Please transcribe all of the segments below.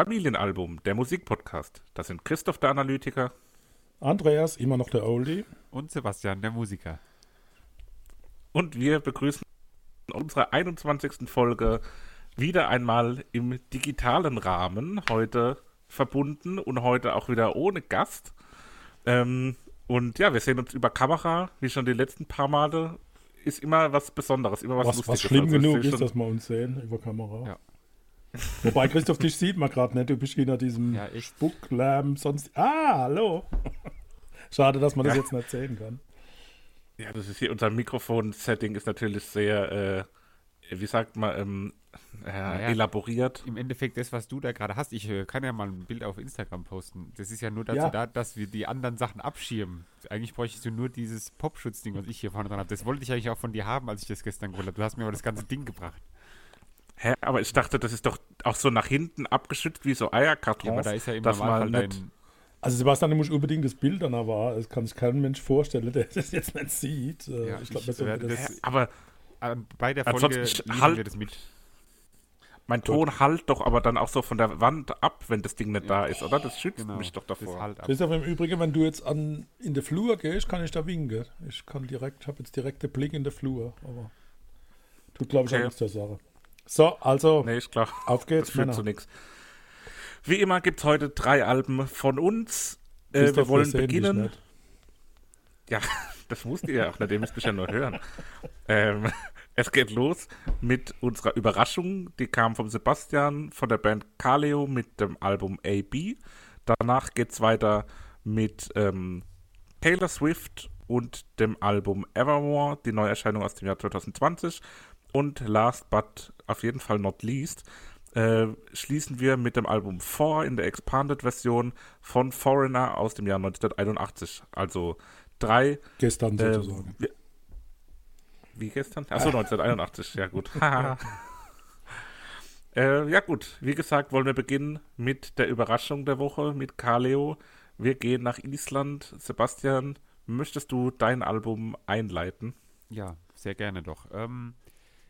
Familienalbum, der Musikpodcast. Das sind Christoph der Analytiker. Andreas, immer noch der Oldie. Und Sebastian, der Musiker. Und wir begrüßen unsere 21. Folge wieder einmal im digitalen Rahmen. Heute verbunden und heute auch wieder ohne Gast. Ähm, und ja, wir sehen uns über Kamera, wie schon die letzten paar Male. Ist immer was Besonderes, immer was, Was, Lustiges. was schlimm Also, genug ist, schon- dass wir uns sehen über Kamera. Ja. Wobei, Christoph, dich sieht man gerade nicht. Du bist hinter diesem Ja. Spucklärm, sonst. Ah, hallo. Schade, dass man das Ja. jetzt nicht sehen kann. Ja, das ist hier unser Mikrofon-Setting ist natürlich sehr, äh, wie sagt man, ähm, äh, Naja. elaboriert. Im Endeffekt das, was du da gerade hast, ich äh, kann ja mal ein Bild auf Instagram posten. Das ist ja nur dazu Ja. da, dass wir die anderen Sachen abschirmen. Eigentlich bräuchtest du nur dieses Popschutzding, was ich hier vorne dran habe. Das wollte ich eigentlich auch von dir haben, als ich das gestern geholt habe. Du hast mir aber das ganze Ding gebracht. Hä, aber ich dachte, das ist doch auch so nach hinten abgeschützt wie so Eierkartons. Ja, aber da ist ja im dass man Normalfall nicht. Also, Sebastian, du musst unbedingt das Bild danach war. Es kann sich kein Mensch vorstellen, der das jetzt nicht sieht. Äh, Ja, ich glaube, das. das- aber Äh, bei der Folge halt- wir das mit. mein Ton halt doch aber dann auch so von der Wand ab, wenn das Ding nicht da ist, oder? Das schützt Genau, mich doch das davor. halt ab. Christoph, im Übrigen, wenn du jetzt an, in der Flur gehst, kann ich da winken. Ich kann direkt, habe jetzt direkt den Blick in der Flur. Aber tut, glaube ich, Okay. auch nichts zur Sache. So, also, Nee, ist klar. auf Das geht's, führt Männer. zu nichts. Wie immer gibt es heute drei Alben von uns. Äh, wir wollen beginnen. Ja, das musst ihr ja auch nicht, ihr müsst mich ja nur hören. Ähm, es geht los mit unserer Überraschung. Die kam vom Sebastian von der Band Kaleo mit dem Album AB. Danach geht es weiter mit ähm, Taylor Swift und dem Album Evermore, die Neuerscheinung aus dem Jahr 2020. Und last but auf jeden Fall not least äh, schließen wir mit dem Album 4 in der Expanded-Version von Foreigner aus dem Jahr 1981. Also drei Gestern äh, sozusagen. wie, wie gestern? Achso, 1981, ja gut. Äh, ja gut, wie gesagt, wollen wir beginnen mit der Überraschung der Woche, mit Kaleo. Wir gehen nach Island. Sebastian, möchtest du dein Album einleiten? Ja, sehr gerne doch. Ähm,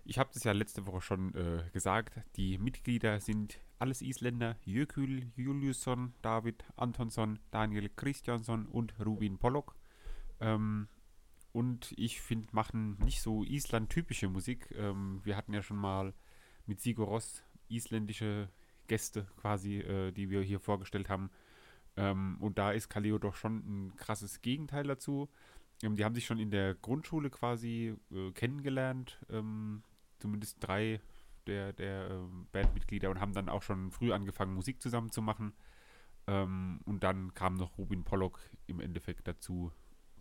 ich habe das ja letzte Woche schon äh, gesagt. Die Mitglieder sind alles Isländer. Jökull Juliusson, David Antonsson, Daniel Christiansson und Rubin Pollock. Ähm, und ich finde, machen nicht so Island-typische Musik. Ähm, wir hatten ja schon mal mit Sigur Ross isländische Gäste quasi, äh, die wir hier vorgestellt haben. Ähm, und da ist Kaleo doch schon ein krasses Gegenteil dazu. Ähm, die haben sich schon in der Grundschule quasi äh, kennengelernt, ähm, zumindest drei der, der ähm, Bandmitglieder und haben dann auch schon früh angefangen, Musik zusammen zu machen. Ähm, und dann kam noch Rubin Pollock im Endeffekt dazu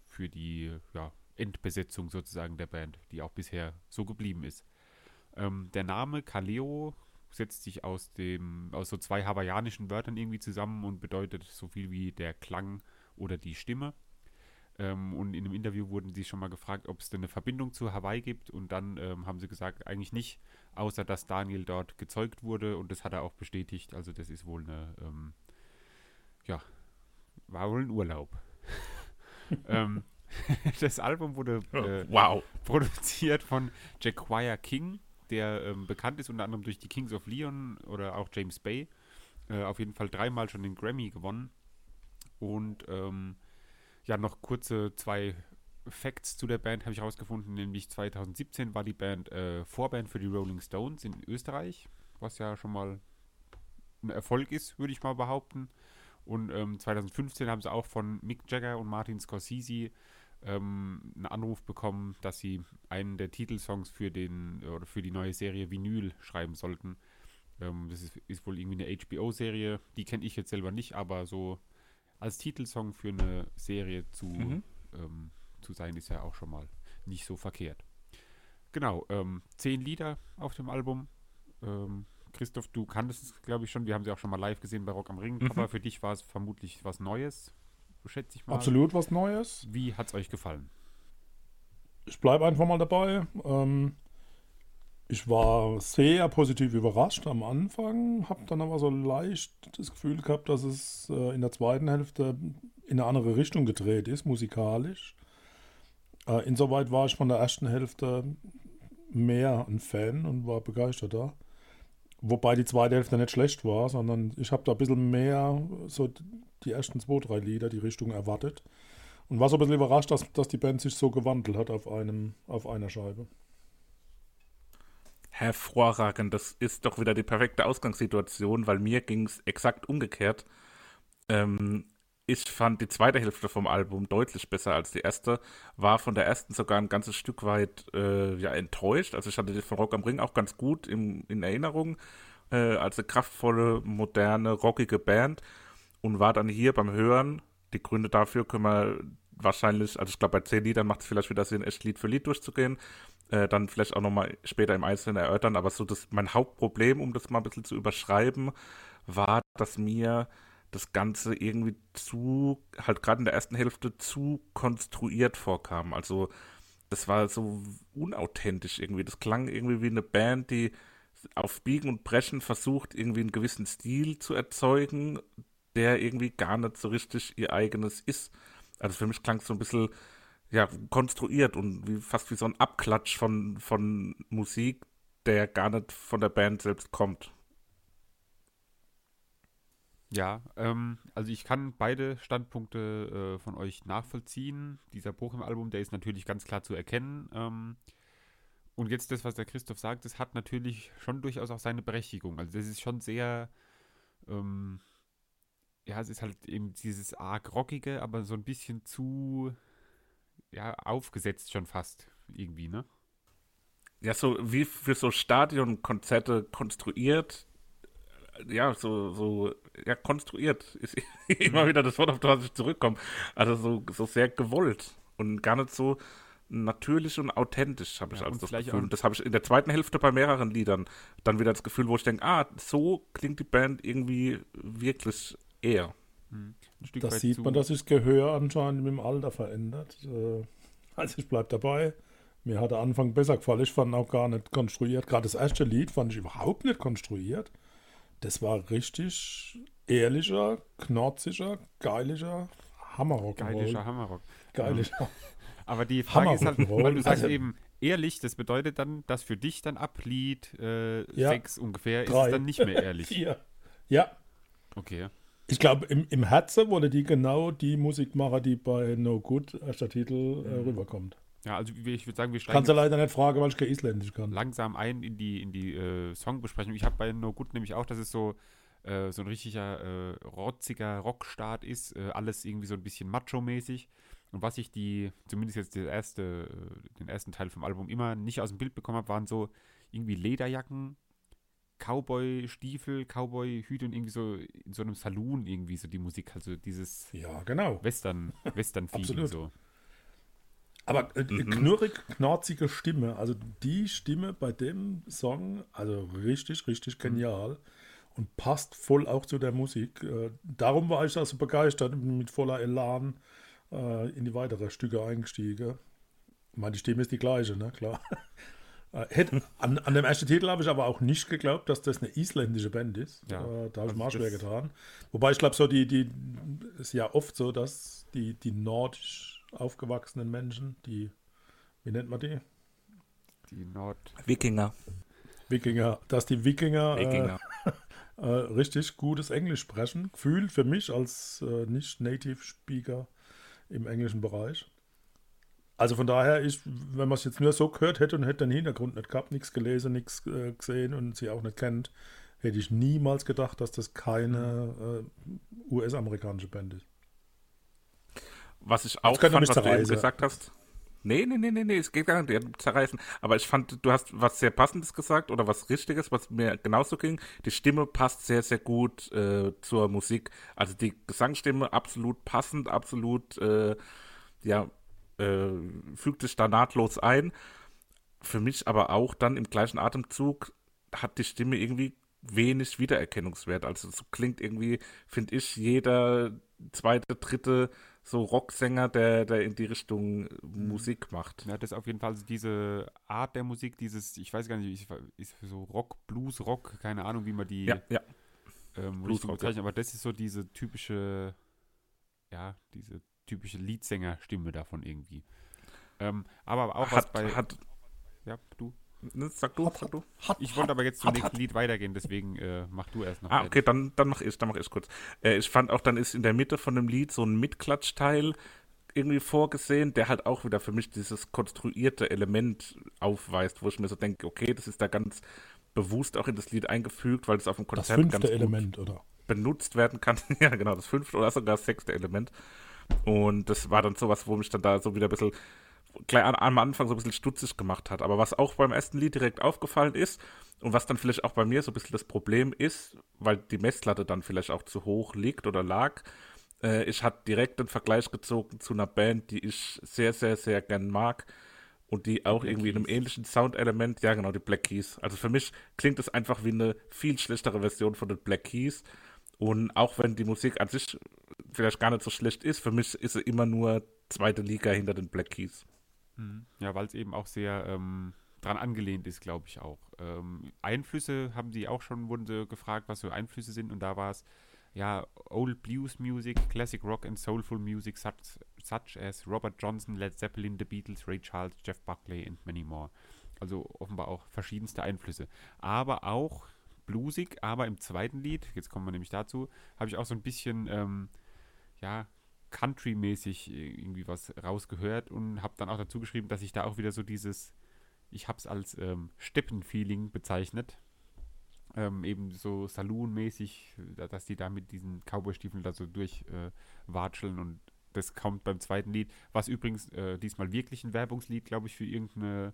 für die ja, Endbesetzung sozusagen der Band, die auch bisher so geblieben ist. Ähm, der Name Kaleo setzt sich aus dem aus so zwei hawaiianischen Wörtern irgendwie zusammen und bedeutet so viel wie der Klang oder die Stimme. Ähm, und in einem Interview wurden sie schon mal gefragt, ob es denn eine Verbindung zu Hawaii gibt. Und dann ähm, haben sie gesagt, eigentlich nicht, außer dass Daniel dort gezeugt wurde. Und das hat er auch bestätigt. Also das ist wohl eine, ähm, ja, war wohl ein Urlaub. ähm, das Album wurde äh, wow. produziert von Jacquire King, der ähm, bekannt ist unter anderem durch die Kings of Leon oder auch James Bay. Äh, auf jeden Fall dreimal schon den Grammy gewonnen. Und ähm, ja, noch kurze zwei Facts zu der Band habe ich herausgefunden, nämlich 2017 war die Band äh, Vorband für die Rolling Stones in Österreich, was ja schon mal ein Erfolg ist, würde ich mal behaupten. Und ähm, 2015 haben sie auch von Mick Jagger und Martin Scorsese ähm, einen Anruf bekommen, dass sie einen der Titelsongs für den oder für die neue Serie Vinyl schreiben sollten. Ähm, das ist, ist, wohl irgendwie eine HBO-Serie, die kenne ich jetzt selber nicht, aber so als Titelsong für eine Serie zu, mhm. ähm, zu sein, ist ja auch schon mal nicht so verkehrt. Genau, ähm, zehn Lieder auf dem Album. Ähm, Christoph, du kanntest es, glaube ich, schon. Wir haben sie auch schon mal live gesehen bei Rock am Ring. Mhm. Aber für dich war es vermutlich was Neues, schätze ich mal. Absolut was Neues. Wie hat es euch gefallen? Ich bleibe einfach mal dabei. Ähm, ich war sehr positiv überrascht am Anfang, habe dann aber so leicht das Gefühl gehabt, dass es äh, in der zweiten Hälfte in eine andere Richtung gedreht ist, musikalisch. Äh, insoweit war ich von der ersten Hälfte mehr ein Fan und war begeisterter. Wobei die zweite Hälfte nicht schlecht war, sondern ich habe da ein bisschen mehr so die ersten zwei, drei Lieder, die Richtung erwartet. Und war so ein bisschen überrascht, dass, dass die Band sich so gewandelt hat auf, einem, auf einer Scheibe. Hervorragend, das ist doch wieder die perfekte Ausgangssituation, weil mir ging es exakt umgekehrt. Ähm, ich fand die zweite Hälfte vom Album deutlich besser als die erste, war von der ersten sogar ein ganzes Stück weit äh, ja, enttäuscht. Also ich hatte die von Rock am Ring auch ganz gut im, in Erinnerung äh, als eine kraftvolle, moderne, rockige Band und war dann hier beim Hören, die Gründe dafür können wir wahrscheinlich, also ich glaube bei zehn Liedern macht es vielleicht wieder Sinn, echt Lied für Lied durchzugehen, äh, dann vielleicht auch nochmal später im Einzelnen erörtern, aber so das, mein Hauptproblem, um das mal ein bisschen zu überschreiben, war, dass mir das Ganze irgendwie zu, halt gerade in der ersten Hälfte zu konstruiert vorkam. Also das war so unauthentisch irgendwie. Das klang irgendwie wie eine Band, die auf Biegen und Brechen versucht, irgendwie einen gewissen Stil zu erzeugen, der irgendwie gar nicht so richtig ihr eigenes ist. Also für mich klang es so ein bisschen ja, konstruiert und wie, fast wie so ein Abklatsch von, von Musik, der gar nicht von der Band selbst kommt. Ja, ähm, also ich kann beide Standpunkte äh, von euch nachvollziehen. Dieser Bruch im Album, der ist natürlich ganz klar zu erkennen. Ähm, und jetzt das, was der Christoph sagt, das hat natürlich schon durchaus auch seine Berechtigung. Also das ist schon sehr, ähm, ja, es ist halt eben dieses arg rockige, aber so ein bisschen zu, ja, aufgesetzt schon fast irgendwie, ne? Ja, so wie für so Stadionkonzerte konstruiert, ja, so, so, ja, konstruiert ist immer mhm. wieder das Wort, auf das ich zurückkomme. Also so, so sehr gewollt und gar nicht so natürlich und authentisch, habe ich ja, also das Gefühl. Und das habe ich in der zweiten Hälfte bei mehreren Liedern dann wieder das Gefühl, wo ich denke, ah, so klingt die Band irgendwie wirklich eher. Mhm. Da sieht man, dass sich das Gehör anscheinend mit dem Alter verändert. Äh, also ich bleibe dabei. Mir hat der Anfang besser gefallen. Ich fand auch gar nicht konstruiert. Gerade das erste Lied fand ich überhaupt nicht konstruiert. Das war richtig ehrlicher, knorziger, geilischer Hammerrock. Geilischer Hammerrock. Geilischer. Ja. Aber die Frage ist halt, weil du sagst also, eben ehrlich, das bedeutet dann, dass für dich dann ab Lied äh, ja, ungefähr drei. ist es dann nicht mehr ehrlich. Vier. Ja. Okay. Ich glaube, im, im Herzen wollte die genau die Musik machen, die bei No Good, erster Titel, äh, mhm. rüberkommt. Ja, also ich würde sagen, wir steigen. Kannst du leider nicht fragen, weil ich kein Isländisch kann. Langsam ein in die, in die äh, Songbesprechung. Ich habe bei No Good nämlich auch, dass es so, äh, so ein richtiger äh, rotziger Rockstart ist. Äh, alles irgendwie so ein bisschen macho-mäßig. Und was ich die, zumindest jetzt erste, äh, den ersten Teil vom Album immer nicht aus dem Bild bekommen habe, waren so irgendwie Lederjacken, Cowboy-Stiefel, Cowboy-Hüte und irgendwie so in so einem Saloon irgendwie so die Musik, also dieses ja, genau. Western, Western-Feeling so. Aber äh, mhm. knurrig, knorzige Stimme, also die Stimme bei dem Song, also richtig, richtig genial mhm. und passt voll auch zu der Musik. Äh, darum war ich also begeistert, mit voller Elan äh, in die weiteren Stücke eingestiegen. Ich meine, die Stimme ist die gleiche, ne, klar. Äh, hätte, an, an, dem ersten Titel habe ich aber auch nicht geglaubt, dass das eine isländische Band ist. Ja, äh, da habe ich also mal schwer getan. Wobei ich glaube, so die, die ist ja oft so, dass die, die nordisch aufgewachsenen Menschen, die, wie nennt man die? Die Nord... Wikinger. Wikinger, dass die Wikinger, Wikinger. Äh, äh, richtig gutes Englisch sprechen. Gefühl für mich als äh, Nicht-Native-Speaker im englischen Bereich. Also von daher, ich, wenn man es jetzt nur so gehört hätte und hätte den Hintergrund nicht gehabt, nichts gelesen, nichts äh, gesehen und sie auch nicht kennt, hätte ich niemals gedacht, dass das keine äh, US-amerikanische Band ist. Was ich auch fand, was du eben gesagt hast. Nee, nee, nee, nee, nee, es geht gar nicht zerreißen. Aber ich fand, du hast was sehr Passendes gesagt oder was Richtiges, was mir genauso ging. Die Stimme passt sehr, sehr gut äh, zur Musik. Also die Gesangsstimme absolut passend, absolut, äh, ja, äh, fügt sich da nahtlos ein. Für mich aber auch dann im gleichen Atemzug hat die Stimme irgendwie wenig Wiedererkennungswert. Also so klingt irgendwie, finde ich, jeder zweite, dritte so Rocksänger, der, der in die Richtung mhm. Musik macht. Ja, das ist auf jeden Fall also diese Art der Musik, dieses, ich weiß gar nicht, ist so Rock, Blues, Rock, keine Ahnung, wie man die ja, ja. Ähm, Blues bezeichnet, aber das ist so diese typische, ja, diese typische Leadsänger-Stimme davon irgendwie. Ähm, aber auch hat, was bei. Hat, ja, du. Ne, sag du, sag du. Hat, ich wollte aber jetzt zum nächsten Lied weitergehen, deswegen äh, mach du erst noch. Ah, okay, dann, dann mach ich, dann mach ich kurz. Äh, ich fand auch, dann ist in der Mitte von dem Lied so ein Mitklatschteil irgendwie vorgesehen, der halt auch wieder für mich dieses konstruierte Element aufweist, wo ich mir so denke, okay, das ist da ganz bewusst auch in das Lied eingefügt, weil es auf dem Konzept das fünfte ganz Element, oder? benutzt werden kann. ja, genau, das fünfte oder sogar das sechste Element. Und das war dann sowas, wo mich dann da so wieder ein bisschen gleich an, am Anfang so ein bisschen stutzig gemacht hat. Aber was auch beim ersten Lied direkt aufgefallen ist und was dann vielleicht auch bei mir so ein bisschen das Problem ist, weil die Messlatte dann vielleicht auch zu hoch liegt oder lag, äh, ich hatte direkt den Vergleich gezogen zu einer Band, die ich sehr, sehr, sehr gern mag und die auch Black irgendwie Keys. in einem ähnlichen Soundelement, ja genau, die Black Keys. Also für mich klingt es einfach wie eine viel schlechtere Version von den Black Keys. Und auch wenn die Musik an sich vielleicht gar nicht so schlecht ist, für mich ist sie immer nur zweite Liga hinter den Black Keys. Mhm. Ja, weil es eben auch sehr ähm, dran angelehnt ist, glaube ich auch. Ähm, Einflüsse haben sie auch schon, wurden sie gefragt, was so Einflüsse sind und da war es ja Old Blues Music, Classic Rock and Soulful Music such, such as Robert Johnson, Led Zeppelin, The Beatles, Ray Charles, Jeff Buckley and many more. Also offenbar auch verschiedenste Einflüsse. Aber auch bluesig, aber im zweiten Lied, jetzt kommen wir nämlich dazu, habe ich auch so ein bisschen, ähm, ja, Country-mäßig irgendwie was rausgehört und habe dann auch dazu geschrieben, dass ich da auch wieder so dieses, ich habe es als ähm, Steppen-Feeling bezeichnet. Ähm, eben so Saloon-mäßig, dass die da mit diesen Cowboy-Stiefeln da so durchwatscheln äh, und das kommt beim zweiten Lied, was übrigens äh, diesmal wirklich ein Werbungslied, glaube ich, für irgendeine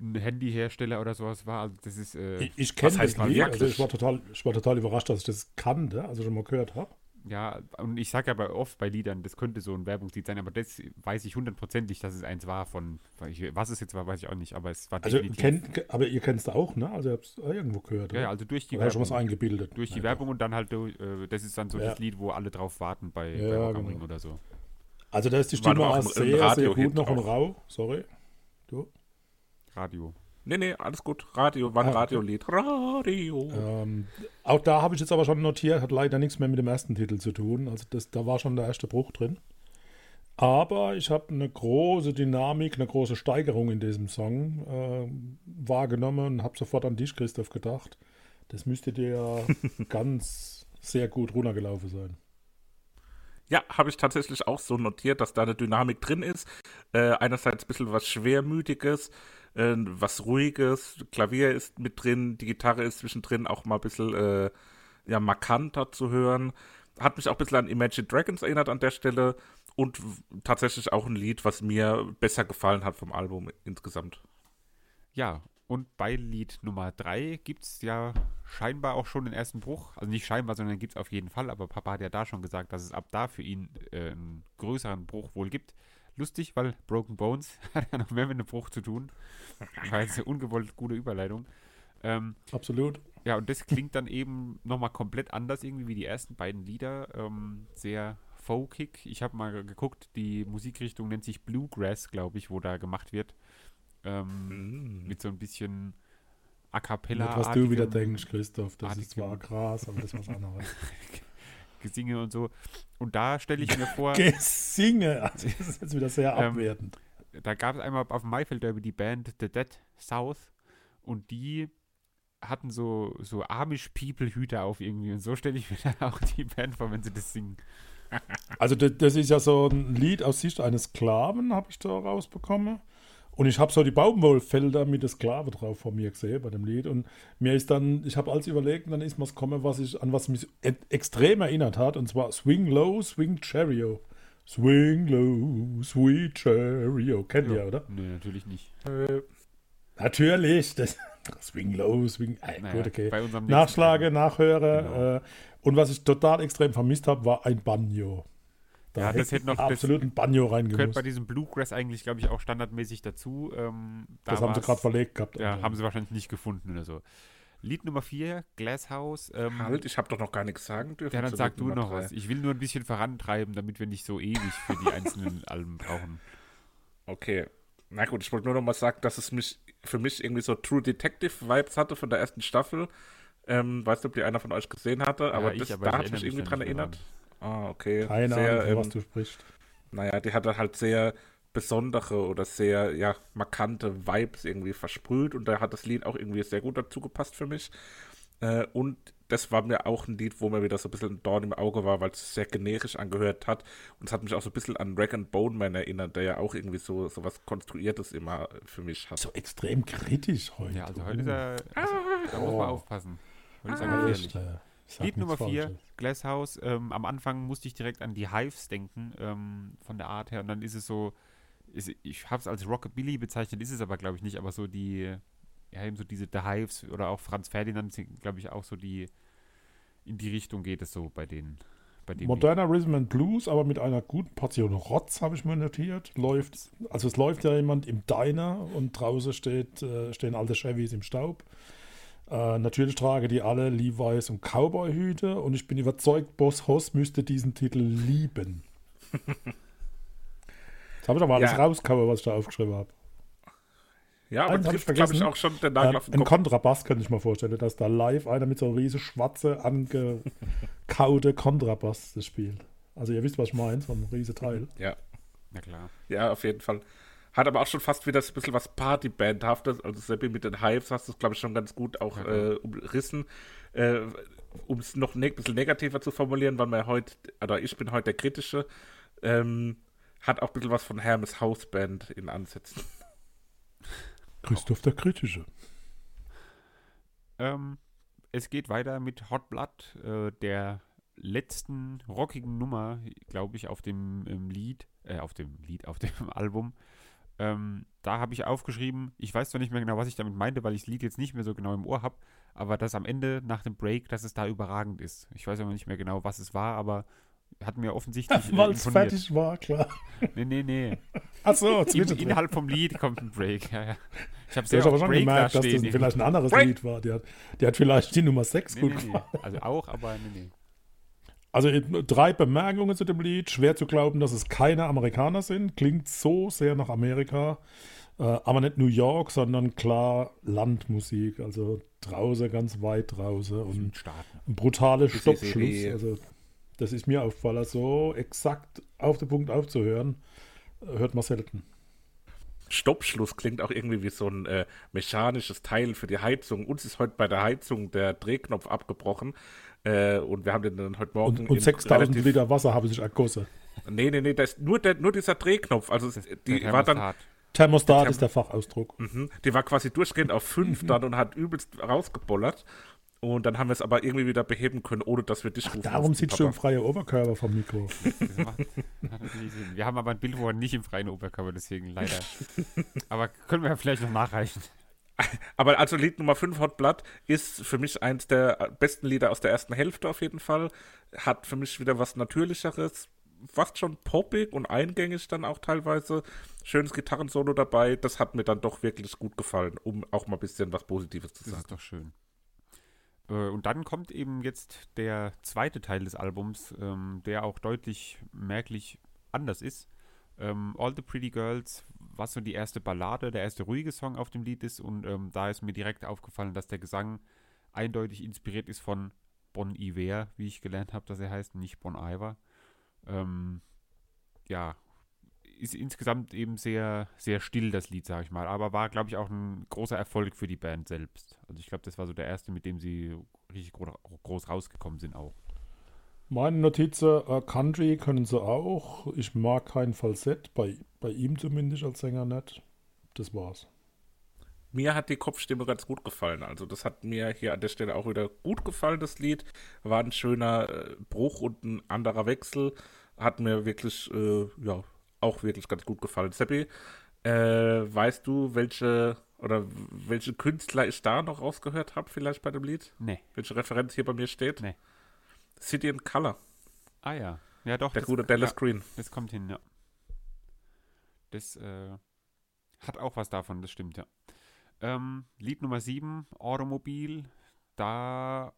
ein Handyhersteller oder sowas war. Also das ist. Äh, ich ich kenne das Lied, also ich war, total, ich war total überrascht, dass ich das kannte, also schon mal gehört habe. Ja, und ich sage aber oft bei Liedern, das könnte so ein Werbungslied sein, aber das weiß ich hundertprozentig, dass es eins war von, was es jetzt war, weiß ich auch nicht, aber es war also kennt, aber ihr kennt es auch, ne? Also ihr habt es irgendwo gehört. Ja, ja, also durch die oder Werbung. schon was eingebildet. Durch die ja, Werbung und dann halt, äh, das ist dann so ja. das Lied, wo alle drauf warten bei, ja, bei genau. oder so. Also da ist die Stimme auch sehr, sehr gut noch im Rau. Sorry. Du? Radio. Nee, nee, alles gut. Radio, war ein ah, Radiolied. Radio. Ähm, auch da habe ich jetzt aber schon notiert, hat leider nichts mehr mit dem ersten Titel zu tun. Also das, da war schon der erste Bruch drin. Aber ich habe eine große Dynamik, eine große Steigerung in diesem Song äh, wahrgenommen und habe sofort an dich, Christoph, gedacht. Das müsste dir ja ganz sehr gut runtergelaufen sein. Ja, habe ich tatsächlich auch so notiert, dass da eine Dynamik drin ist. Äh, einerseits ein bisschen was Schwermütiges, äh, was Ruhiges. Klavier ist mit drin, die Gitarre ist zwischendrin auch mal ein bisschen äh, ja, markanter zu hören. Hat mich auch ein bisschen an Imagine Dragons erinnert an der Stelle und tatsächlich auch ein Lied, was mir besser gefallen hat vom Album insgesamt. Ja, und bei Lied Nummer 3 gibt es ja scheinbar auch schon den ersten Bruch. Also nicht scheinbar, sondern gibt es auf jeden Fall. Aber Papa hat ja da schon gesagt, dass es ab da für ihn äh, einen größeren Bruch wohl gibt lustig, weil Broken Bones hat ja noch mehr mit einem Bruch zu tun. War jetzt eine ungewollt gute Überleitung. Ähm, Absolut. Ja, und das klingt dann eben nochmal komplett anders irgendwie wie die ersten beiden Lieder. Ähm, sehr folkig. Ich habe mal geguckt, die Musikrichtung nennt sich Bluegrass, glaube ich, wo da gemacht wird. Ähm, mm. Mit so ein bisschen A Cappella. Was du wieder denkst, Christoph, das ist zwar Gras, aber das ist was anderes. Gesinge und so. Und da stelle ich mir vor. Gesinge! Also das ist jetzt wieder sehr ähm, abwertend. Ähm, da gab es einmal auf dem Maifeld Derby die Band The Dead South und die hatten so, so Amish-People-Hüte auf irgendwie. Und so stelle ich mir dann auch die Band vor, wenn sie das singen. Also das, das ist ja so ein Lied aus Sicht eines Sklaven, habe ich da rausbekommen. Und ich habe so die Baumwollfelder mit der Sklave drauf vor mir gesehen bei dem Lied. Und mir ist dann, ich habe alles überlegt und dann ist mir gekommen, was ich, an was mich e- extrem erinnert hat. Und zwar Swing Low, Swing Cheerio. Swing Low, Sweet Cheerio. Kennt ihr, oder? Nö, natürlich nicht. Natürlich. Das, swing Low, Swing. Äh, Naja, gut, okay. bei unserem nächsten Nachschlage. Nachhöre. Genau. Äh, und was ich total extrem vermisst habe, war ein Banjo. Da Ja, das hätte noch- das absolut ein Banjo Gehört reingemusst. bei diesem Bluegrass eigentlich, glaube ich, auch standardmäßig dazu. Ähm, da Das haben sie gerade verlegt gehabt. Ja, Also. haben sie wahrscheinlich nicht gefunden oder so. Lied Nummer 4, Glasshouse. Ähm, Halt, ich habe doch noch gar nichts sagen dürfen. ja, dann sag Lied du Nummer noch drei. was. Ich will nur ein bisschen vorantreiben, damit wir nicht so ewig für die einzelnen Alben brauchen. Okay. Na gut, ich wollte nur noch mal sagen, dass es mich für mich irgendwie so True Detective Vibes hatte von der ersten Staffel. Ähm, weiß nicht, ob die einer von euch gesehen hatte, aber, ich, das, aber da ich hat mich irgendwie mich dran erinnert. Ah, okay. Keine sehr, Ahnung, von was ähm, du sprichst. naja, die hatte halt sehr besondere oder sehr, ja, markante Vibes irgendwie versprüht und da hat das Lied auch irgendwie sehr gut dazu gepasst für mich. Äh, und das war mir auch ein Lied, wo mir wieder so ein bisschen ein Dorn im Auge war, weil es sehr generisch angehört hat. Und es hat mich auch so ein bisschen an Rag and Bone Man erinnert, der ja auch irgendwie so, so was Konstruiertes immer für mich hat. So extrem kritisch heute. Ja, also heute ist er. Ah. Also, da muss man aufpassen. Heute ist er Ja, gefährlich. Lied Nummer nichts 4, Falsches. Glasshouse. Ähm, am Anfang musste ich direkt an die Hives denken, ähm, von der Art her. Und dann ist es so, ist, ich habe es als Rockabilly bezeichnet, ist es aber, glaube ich, nicht. Aber so die, ja, eben so diese The Hives oder auch Franz Ferdinand sind, glaube ich, auch so die, in die Richtung geht es so bei denen. Moderner Rhythm and Blues, aber mit einer guten Portion Rotz, habe ich mir notiert. Läuft, also es läuft ja jemand im Diner und draußen steht, äh, stehen alte Chevys im Staub. Äh, natürlich trage die alle Levi's und Cowboy-Hüte und ich bin überzeugt, Boss Hoss müsste diesen Titel lieben. Jetzt habe ich aber alles Ja. rausgehauen, was ich da aufgeschrieben habe. Ja, aber Eins hab ich glaube ich, vergessen. auch schon den Nagel auf den ein Kopf. Kontrabass könnte ich mir vorstellen, dass da live einer mit so einem riesen schwarze, angekaute Kontrabass das spielt. Also ihr wisst, was ich meine, so ein riesen Teil. Ja. Na klar. Ja, auf jeden Fall. Hat aber auch schon fast wieder ein bisschen was Partybandhaftes. Also Seppi mit den Hypes hast du es, glaube ich, schon ganz gut auch äh, umrissen. Äh, um es noch ein ne bisschen negativer zu formulieren, weil wir heute, oder ich bin heute der Kritische, ähm, hat auch ein bisschen was von Hermes Hausband in Ansätzen. Christoph der Kritische. Ähm, es geht weiter mit Hot Blood, äh, der letzten rockigen Nummer, glaube ich, auf dem ähm, Lied, äh, auf dem Lied, auf dem Album. Ähm, da habe ich aufgeschrieben, ich weiß zwar nicht mehr genau, was ich damit meinte, weil ich das Lied jetzt nicht mehr so genau im Ohr habe, aber dass am Ende nach dem Break, dass es da überragend ist. Ich weiß aber nicht mehr genau, was es war, aber hat mir offensichtlich äh, Weil es fertig war, klar. Nee, nee, nee. Achso, zwischendrin. innerhalb vom Lied kommt ein Break. Ja, ja. Ich habe sehr aber schon Break da gemerkt, dass das vielleicht ein anderes Break. Lied war. Die hat, die hat vielleicht die Nummer 6 Nee, gut nee, nee. Also auch, aber nee, nee. Also eben drei Bemerkungen zu dem Lied. Schwer zu glauben, dass es keine Amerikaner sind. Klingt so sehr nach Amerika. Äh, aber nicht New York, sondern klar Landmusik. Also draußen, ganz weit draußen. Und Bis Stoppschluss. Also das ist mir aufgefallen. So exakt auf den Punkt aufzuhören, äh, hört man selten. Stoppschluss klingt auch irgendwie wie so ein äh, mechanisches Teil für die Heizung. Uns ist heute bei der Heizung der Drehknopf abgebrochen. Äh, und wir haben den dann heute Morgen. Und, und in 6000 relativ- Liter Wasser habe sich ergossen. Nee, nee, nee, das ist nur, der, nur dieser Drehknopf. Also es- die Der war dann. Thermostat. Thermostat Therm- ist der Fachausdruck. Mhm. Die war quasi durchgehend auf 5 dann und hat übelst rausgebollert. Und dann haben wir es aber irgendwie wieder beheben können, ohne dass wir dich rufen Darum mussten, sitzt du im Papa. freien Oberkörper vom Mikro. Das macht. Wir haben aber ein Bild, wo er nicht im freien Oberkörper, deswegen leider. Aber können wir ja vielleicht noch nachreichen. Aber also Lied Nummer 5, Hot Blood, ist für mich eins der besten Lieder aus der ersten Hälfte auf jeden Fall. Hat für mich wieder was Natürlicheres, fast schon poppig und eingängig dann auch teilweise. Schönes Gitarrensolo dabei. Das hat mir dann doch wirklich gut gefallen, um auch mal ein bisschen was Positives zu Das sagen. ist doch schön. Äh, Und dann kommt eben jetzt der zweite Teil des Albums, ähm, der auch deutlich merklich anders ist. Ähm, All the Pretty Girls, was so die erste Ballade, der erste ruhige Song auf dem Lied ist. Und ähm, da ist mir direkt aufgefallen, dass der Gesang eindeutig inspiriert ist von Bon Iver, wie ich gelernt habe, dass er heißt, nicht Bon Iver. Ähm, ja, ist insgesamt eben sehr, sehr still, das Lied, sage ich mal. Aber war, glaube ich, auch ein großer Erfolg für die Band selbst. Also ich glaube, das war so der erste, mit dem sie richtig gro groß rausgekommen sind auch. Meine Notizen, äh, Country können sie auch. Ich mag kein Falsett, bei, bei ihm zumindest als Sänger nicht. Das war's. Mir hat die Kopfstimme ganz gut gefallen. Also das hat mir hier an der Stelle auch wieder gut gefallen, das Lied. War ein schöner äh, Bruch und ein anderer Wechsel. Hat mir wirklich, äh, ja, auch wirklich ganz gut gefallen. Seppi, äh, weißt du, welche oder welche Künstler ich da noch rausgehört habe, vielleicht bei dem Lied? Nee. Welche Referenz hier bei mir steht? Nee. City in Color. Ah ja. Ja doch. Der das- gute Dallas ja, Green. Das kommt hin, ja. Das äh, hat auch was davon, das stimmt, ja. Ähm, Lied Nummer 7, Automobil. Da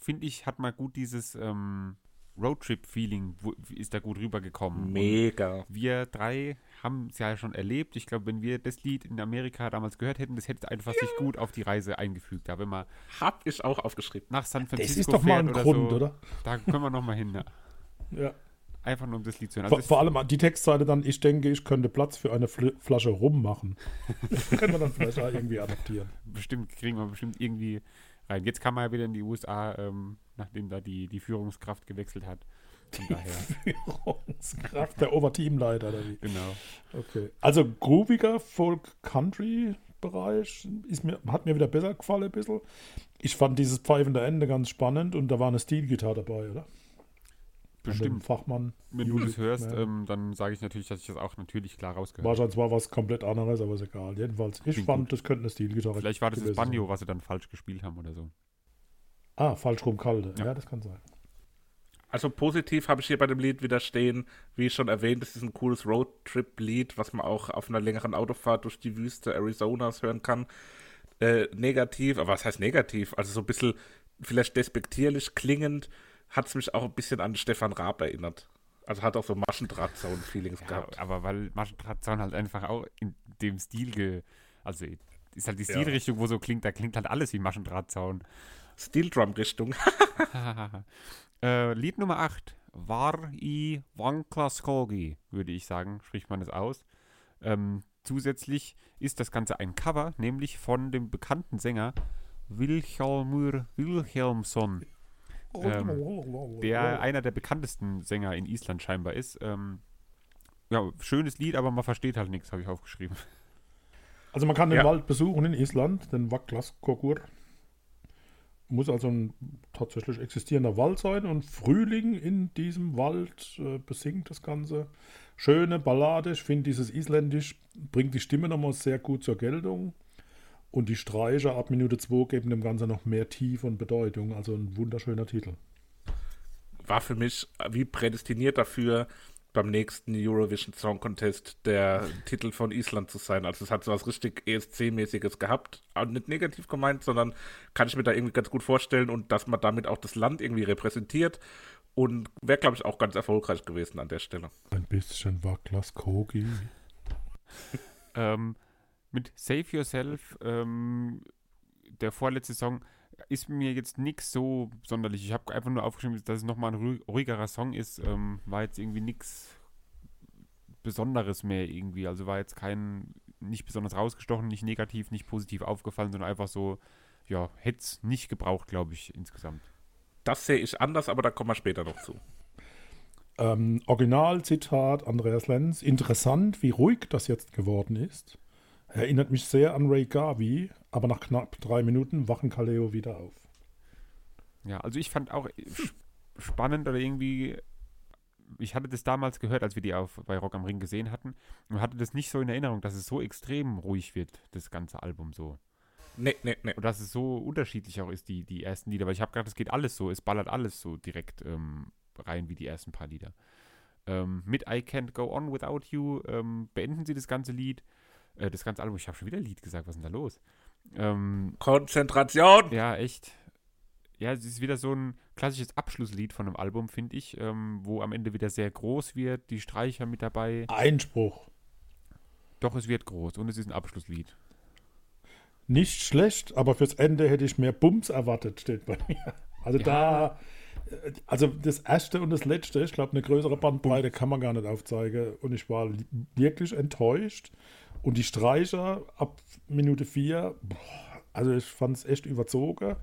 finde ich, hat mal gut dieses ähm, Roadtrip-Feeling, ist da gut rübergekommen. Und Mega. wir drei haben es ja schon erlebt. Ich glaube, wenn wir das Lied in Amerika damals gehört hätten, das hätte einfach sich gut auf die Reise eingefügt. Da wenn man Hab ich auch aufgeschrieben. nach San Francisco Das ist doch mal ein oder Grund, so, oder? Da können wir noch mal hin, ja. Ja. Einfach nur um das Lied zu hören. Vor, Also vor allem die Textzeile dann, ich denke, ich könnte Platz für eine Fl Flasche Rum machen. Können wir dann vielleicht auch irgendwie adaptieren. bestimmt kriegen wir bestimmt irgendwie rein. Jetzt kann man ja wieder in die USA, ähm, nachdem da die, die Führungskraft gewechselt hat. Von daher, Führungskraft der Oberteamleiter oder wie? genau. Okay. Also grooviger Folk-Country-Bereich ist mir, hat mir wieder besser gefallen ein bisschen. Ich fand dieses pfeifende Ende ganz spannend und da war eine Stilgitarre dabei, oder? Bestimmt. Fachmann. Wenn du Judith, das hörst, ja. ähm, dann sage ich natürlich, dass ich das auch natürlich klar rausgehört habe. Wahrscheinlich war was komplett anderes, aber ist egal. Jedenfalls, ich Klingt fand, das könnte eine Stilgitarre Vielleicht war das das. Banjo, was sie dann falsch gespielt haben oder so. Ah, falsch rum kalte. Ja. Ja. das kann sein. Also positiv habe ich hier bei dem Lied wieder stehen, wie schon erwähnt, es ist ein cooles Roadtrip-Lied, was man auch auf einer längeren Autofahrt durch die Wüste Arizonas hören kann. Äh, negativ, aber was heißt negativ? Also so ein bisschen vielleicht despektierlich klingend, hat es mich auch ein bisschen an Stefan Raab erinnert. Also hat auch so Maschendrahtzaun-Feelings Ja, gehabt. aber weil Maschendrahtzaun halt einfach auch in dem Stil, ge also ist halt die Ja. Stilrichtung, wo so klingt, da klingt halt alles wie Maschendrahtzaun. Steel Drum-Richtung. äh, Lied Nummer 8. War i Wanklaskogi, würde ich sagen, spricht man es aus. Ähm, zusätzlich ist das Ganze ein Cover, nämlich von dem bekannten Sänger Wilhelmur Wilhelmsson, Ähm, der einer der bekanntesten Sänger in Island scheinbar ist. Ähm, ja, schönes Lied, aber man versteht halt nichts, habe ich aufgeschrieben. Also man kann den Ja. Wald besuchen in Island, den Vaklaskogur. Muss also ein tatsächlich existierender Wald sein und Frühling in diesem Wald äh, besingt das Ganze. Schöne Ballade, ich finde dieses Isländisch bringt die Stimme nochmal sehr gut zur Geltung und die Streicher ab Minute 2 geben dem Ganze noch mehr Tiefe und Bedeutung, also ein wunderschöner Titel. War für mich wie prädestiniert dafür, beim nächsten Eurovision Song Contest der Titel von Island zu sein. Also es hat so was richtig ESC-mäßiges gehabt. Aber nicht negativ gemeint, sondern kann ich mir da irgendwie ganz gut vorstellen und dass man damit auch das Land irgendwie repräsentiert. Und wäre, glaube ich, auch ganz erfolgreich gewesen an der Stelle. Ein bisschen Vaklaskogi. Ähm, mit Save Yourself, ähm, der vorletzte Song, ist mir jetzt nichts so sonderlich. Ich habe einfach nur aufgeschrieben, dass es nochmal ein ruhi- ruhigerer Song ist. Ähm, war jetzt irgendwie nichts Besonderes mehr irgendwie. Also war jetzt kein, nicht besonders rausgestochen, nicht negativ, nicht positiv aufgefallen, sondern einfach so, ja, hätte es nicht gebraucht, glaube ich, insgesamt. Das sehe ich anders, aber da kommen wir später noch zu. Ähm, Originalzitat Andreas Lenz. Interessant, wie ruhig das jetzt geworden ist. Erinnert mich sehr an Ray Garvey, aber nach knapp drei Minuten wachen Kaleo wieder auf. Ja, also ich fand auch sp- spannend oder irgendwie, ich hatte das damals gehört, als wir die auf, bei Rock am Ring gesehen hatten und hatte das nicht so in Erinnerung, dass es so extrem ruhig wird, das ganze Album so. Nee, nee, nee. Und dass es so unterschiedlich auch ist, die, die ersten Lieder, weil ich habe gedacht, es geht alles so, es ballert alles so direkt ähm, rein wie die ersten paar Lieder. Ähm, mit I Can't Go On Without You ähm, beenden sie das ganze Lied, äh, das ganze Album, ich habe schon wieder Lied gesagt, was ist denn da los? Ähm, Konzentration! ja, echt. Ja, es ist wieder so ein klassisches Abschlusslied von einem Album, finde ich, ähm, wo am Ende wieder sehr groß wird, die Streicher mit dabei. Einspruch. Doch, es wird groß und es ist ein Abschlusslied. Nicht schlecht, aber fürs Ende hätte ich mehr Bums erwartet, steht bei mir. Also da, Also das erste und das letzte, ich glaube, eine größere Bandbreite kann man gar nicht aufzeigen. Und ich war wirklich enttäuscht. Und die Streicher ab Minute 4, also ich fand es echt überzogen.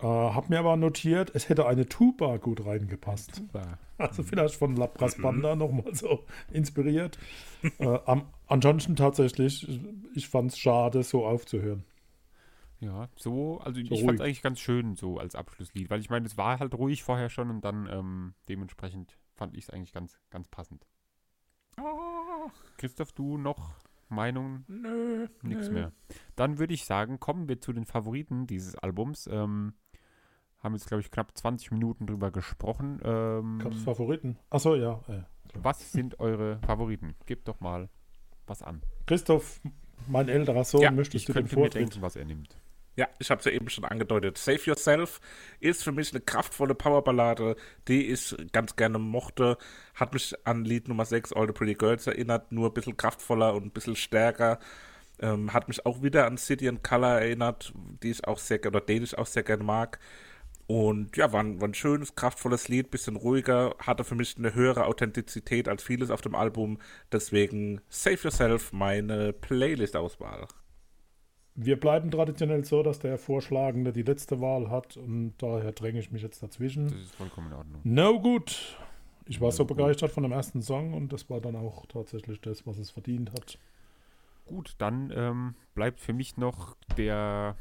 Äh, hab mir aber notiert, es hätte eine Tuba gut reingepasst. Super. Also vielleicht von Labras Banda nochmal so inspiriert. äh, am, ansonsten tatsächlich, ich fand es schade, so aufzuhören. Ja, so, also So ich fand es eigentlich ganz schön so als Abschlusslied, weil ich meine, es war halt ruhig vorher schon und dann ähm, dementsprechend fand ich es eigentlich ganz, ganz passend. Christoph, du noch Meinungen? Nö, Nix nö. mehr. Dann würde ich sagen, kommen wir zu den Favoriten dieses Albums. Ähm, haben jetzt, glaube ich, knapp 20 Minuten drüber gesprochen. Ähm, Gab es Favoriten? Achso, ja. Äh. was sind eure Favoriten? Gebt doch mal was an. Christoph, mein älterer Sohn, Ja, möchtest Ich du den könnte mir Vortritt? denken, was er nimmt. Ja, ich habe es ja eben schon angedeutet. Save Yourself ist für mich eine kraftvolle Powerballade, die ich ganz gerne mochte. Hat mich an Lied Nummer 6, All the Pretty Girls, erinnert, nur ein bisschen kraftvoller und ein bisschen stärker. Ähm, hat mich auch wieder an City and Color erinnert, die ich auch sehr oder den ich auch sehr gerne mag. Und ja, war ein, war ein schönes, kraftvolles Lied, bisschen ruhiger, hatte für mich eine höhere Authentizität als vieles auf dem Album. Deswegen Save Yourself, meine Playlist-Auswahl. Wir bleiben traditionell so, dass der Vorschlagende die letzte Wahl hat und daher dränge ich mich jetzt Das dazwischen. ist vollkommen in Ordnung. No gut. Ich war so No good. begeistert von dem ersten Song und das war dann auch tatsächlich das, was es verdient hat. Gut, dann ähm, bleibt für mich noch der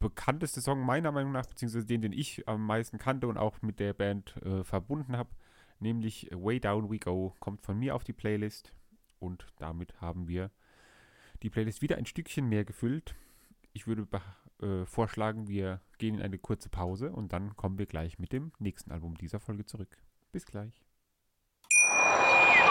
bekannteste Song meiner Meinung nach, beziehungsweise den, den ich am meisten kannte und auch mit der Band äh, verbunden habe, nämlich Way Down We Go, kommt von mir auf die Playlist und damit haben wir die Playlist wieder ein Stückchen mehr gefüllt. Ich würde äh, vorschlagen, wir gehen in eine kurze Pause und dann kommen wir gleich mit dem nächsten Album dieser Folge zurück. Bis gleich.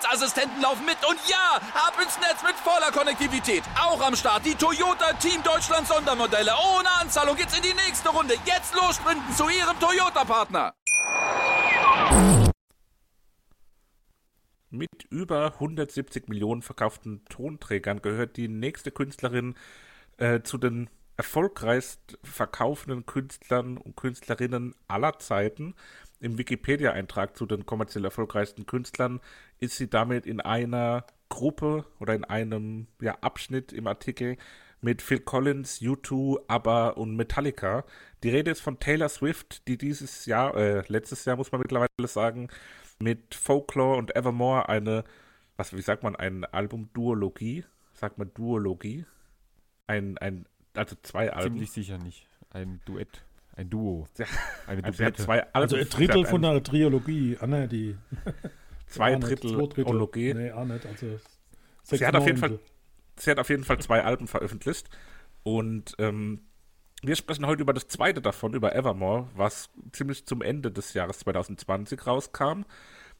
Sicherheitsassistenten laufen mit. Und ja, ab ins Netz mit voller Konnektivität. Auch am Start die Toyota Team Deutschland Sondermodelle. Ohne Anzahlung geht's in die nächste Runde. Jetzt los sprinten zu Ihrem Toyota-Partner. Mit über 170 Millionen verkauften Tonträgern gehört die nächste Künstlerin äh, zu den erfolgreichst verkaufenden Künstlern und Künstlerinnen aller Zeiten. Im Wikipedia-Eintrag zu den kommerziell erfolgreichsten Künstlern ist sie damit in einer Gruppe oder in einem ja, Abschnitt im Artikel mit Phil Collins, U2, ABBA und Metallica. Die Rede ist von Taylor Swift, die dieses Jahr, äh, letztes Jahr muss man mittlerweile sagen, mit Folklore und Evermore eine, was, wie sagt man, ein Album-Duologie? Sagt man Duologie? Ein, ein, also zwei Alben. Ziemlich sicher nicht. Ein Duett, ein Duo, eine also Duette. zwei. Also ein Drittel von ein- einer Triologie. Ah, ne, die. Zwei Drittel zwei Drittel. Ologie. Nee, auch nicht. Also Sie hat auf jeden. Fall, sie hat auf jeden Fall zwei Alben veröffentlicht. Und ähm, wir sprechen heute über das zweite davon, über Evermore, was ziemlich zum Ende des Jahres 2020 rauskam.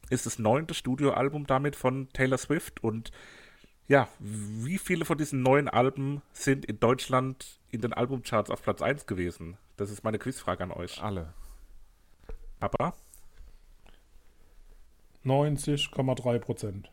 Ist das neunte Studioalbum damit von Taylor Swift. Und ja, wie viele von diesen neuen Alben sind in Deutschland in den Albumcharts auf Platz 1 gewesen? Das ist meine Quizfrage an euch. Alle. Aber 90,3 Prozent.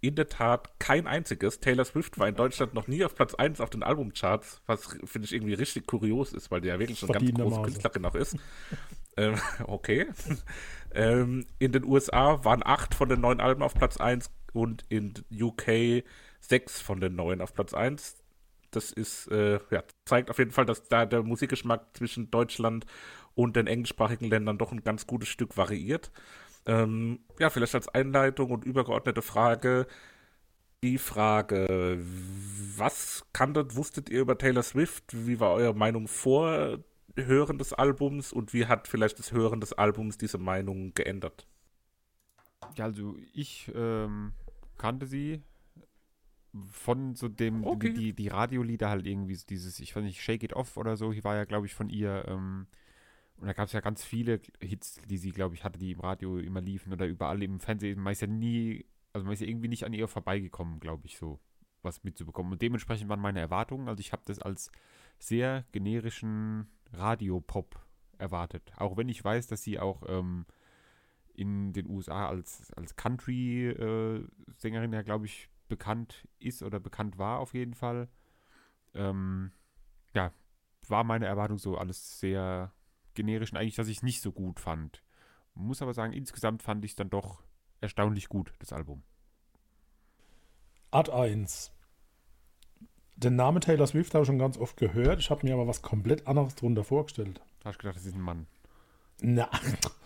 in der Tat kein einziges. Taylor Swift war in Deutschland noch nie auf Platz 1 auf den Albumcharts, was finde ich irgendwie richtig kurios ist, weil die ja wirklich schon ganz große Verdientermaßen. Künstlerin auch ist. ähm, okay. ähm, in den USA waren acht von den neun Alben auf Platz 1 und in UK sechs von den neun auf Platz 1. Das ist, äh, ja, zeigt auf jeden Fall, dass da der Musikgeschmack zwischen Deutschland und den englischsprachigen Ländern doch ein ganz gutes Stück variiert. Ähm, ja, vielleicht als Einleitung und übergeordnete Frage die Frage, was kanntet, wusstet ihr über Taylor Swift? Wie war eure Meinung vor Hören des Albums und wie hat vielleicht das Hören des Albums diese Meinung geändert? Ja, also ich ähm, kannte sie von so dem, Okay. die, die Radiolieder halt irgendwie, so dieses, ich weiß nicht, Shake It Off oder so, hier war ja, glaube ich, von ihr. Ähm, Und da gab es ja ganz viele Hits, die sie, glaube ich, hatte, die im Radio immer liefen oder überall im Fernsehen. Man ist ja nie, also man ist ja irgendwie nicht an ihr vorbeigekommen, glaube ich, so was mitzubekommen. Und dementsprechend waren meine Erwartungen, also ich habe das als sehr generischen Radiopop erwartet. Auch wenn ich weiß, dass sie auch ähm, in den USA als, als Country-Sängerin äh, ja, glaube ich, bekannt ist oder bekannt war auf jeden Fall. Ähm, ja, war meine Erwartung so alles sehr generisch und eigentlich, dass ich es nicht so gut fand. Muss aber sagen, insgesamt fand ich es dann doch erstaunlich gut, das Album. Art 1. Den Namen Taylor Swift habe ich schon ganz oft gehört. Ich habe mir aber was komplett anderes darunter vorgestellt. Da hast du gedacht, das ist ein Mann. Na,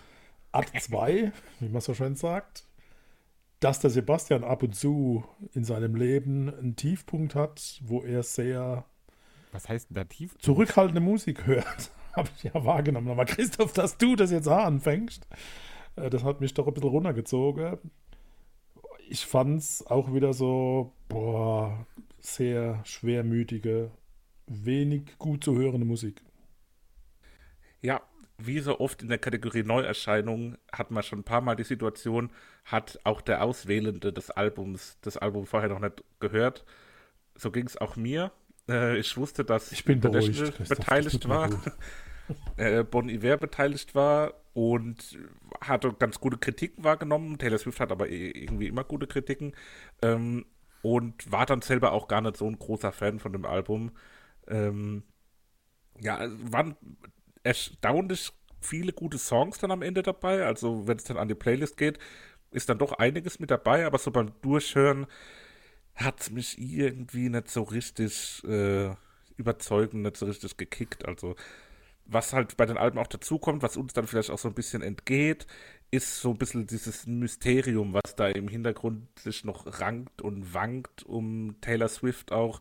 Art 2, wie man so schön sagt, dass der Sebastian ab und zu in seinem Leben einen Tiefpunkt hat, wo er sehr was heißt denn da Tiefpunkt? zurückhaltende Musik hört. habe ich ja wahrgenommen. Aber Christoph, dass du das jetzt anfängst, äh, das hat mich doch ein bisschen runtergezogen. Ich fand es auch wieder so, boah, sehr schwermütige, wenig gut zu hörende Musik. Ja, wie so oft in der Kategorie Neuerscheinung hat man schon ein paar Mal die Situation, hat auch der Auswählende des Albums das Album vorher noch nicht gehört. So ging es auch mir. Äh, ich wusste, dass ich bin beruhigt, beteiligt war. äh, Bon Iver beteiligt war und hatte ganz gute Kritiken wahrgenommen. Taylor Swift hat aber irgendwie immer gute Kritiken ähm, und war dann selber auch gar nicht so ein großer Fan von dem Album. Ähm, ja, waren erstaunlich viele gute Songs dann am Ende dabei. Also wenn es dann an die Playlist geht, ist dann doch einiges mit dabei, aber so beim Durchhören hat es mich irgendwie nicht so richtig äh, überzeugend, nicht so richtig gekickt. Also was halt bei den Alben auch dazukommt, was uns dann vielleicht auch so ein bisschen entgeht, ist so ein bisschen dieses Mysterium, was da im Hintergrund sich noch rankt und wankt um Taylor Swift auch.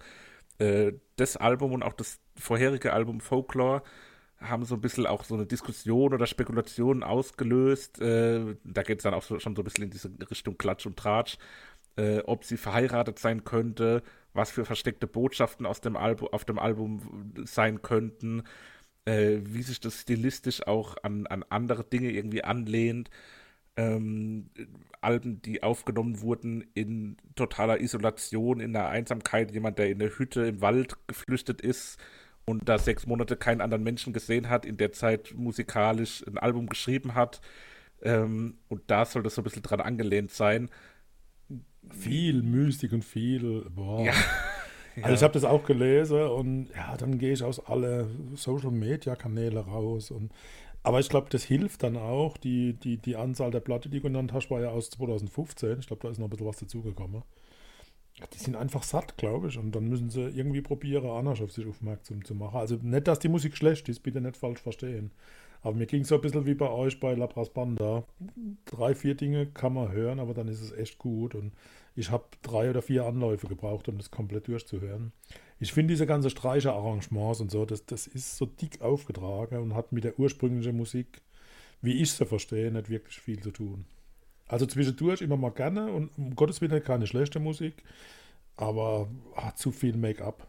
Äh, das Album und auch das vorherige Album Folklore haben so ein bisschen auch so eine Diskussion oder Spekulation ausgelöst. Äh, da geht es dann auch so, schon so ein bisschen in diese Richtung Klatsch und Tratsch, äh, ob sie verheiratet sein könnte, was für versteckte Botschaften aus dem Album, auf dem Album sein könnten äh, wie sich das stilistisch auch an, an andere Dinge irgendwie anlehnt. Ähm, Alben, die aufgenommen wurden in totaler Isolation, in der Einsamkeit, jemand, der in der Hütte im Wald geflüchtet ist und da sechs Monate keinen anderen Menschen gesehen hat, in der Zeit musikalisch ein Album geschrieben hat. Ähm, und da soll das so ein bisschen dran angelehnt sein. Viel Mystik und viel, boah. Ja. Also ich habe das auch gelesen und ja, dann gehe ich aus alle Social Media Kanäle raus und aber ich glaube, das hilft dann auch. Die, die, die Anzahl der Platte, die du genannt hast, war ja aus 2015. Ich glaube, da ist noch ein bisschen was dazugekommen. Die sind einfach satt, glaube ich. Und dann müssen sie irgendwie probieren, anders auf sich aufmerksam zu machen. Also nicht, dass die Musik schlecht ist, bitte nicht falsch verstehen. Aber mir ging es so ein bisschen wie bei euch bei La Banda. Drei, vier Dinge kann man hören, aber dann ist es echt gut. Und ich habe drei oder vier Anläufe gebraucht, um das komplett durchzuhören. Ich finde diese ganze Streicherarrangements und so, das, das ist so dick aufgetragen und hat mit der ursprünglichen Musik, wie ich sie verstehe, nicht wirklich viel zu tun. Also zwischendurch immer mal gerne und um Gottes Willen keine schlechte Musik, aber ah, zu viel Make-up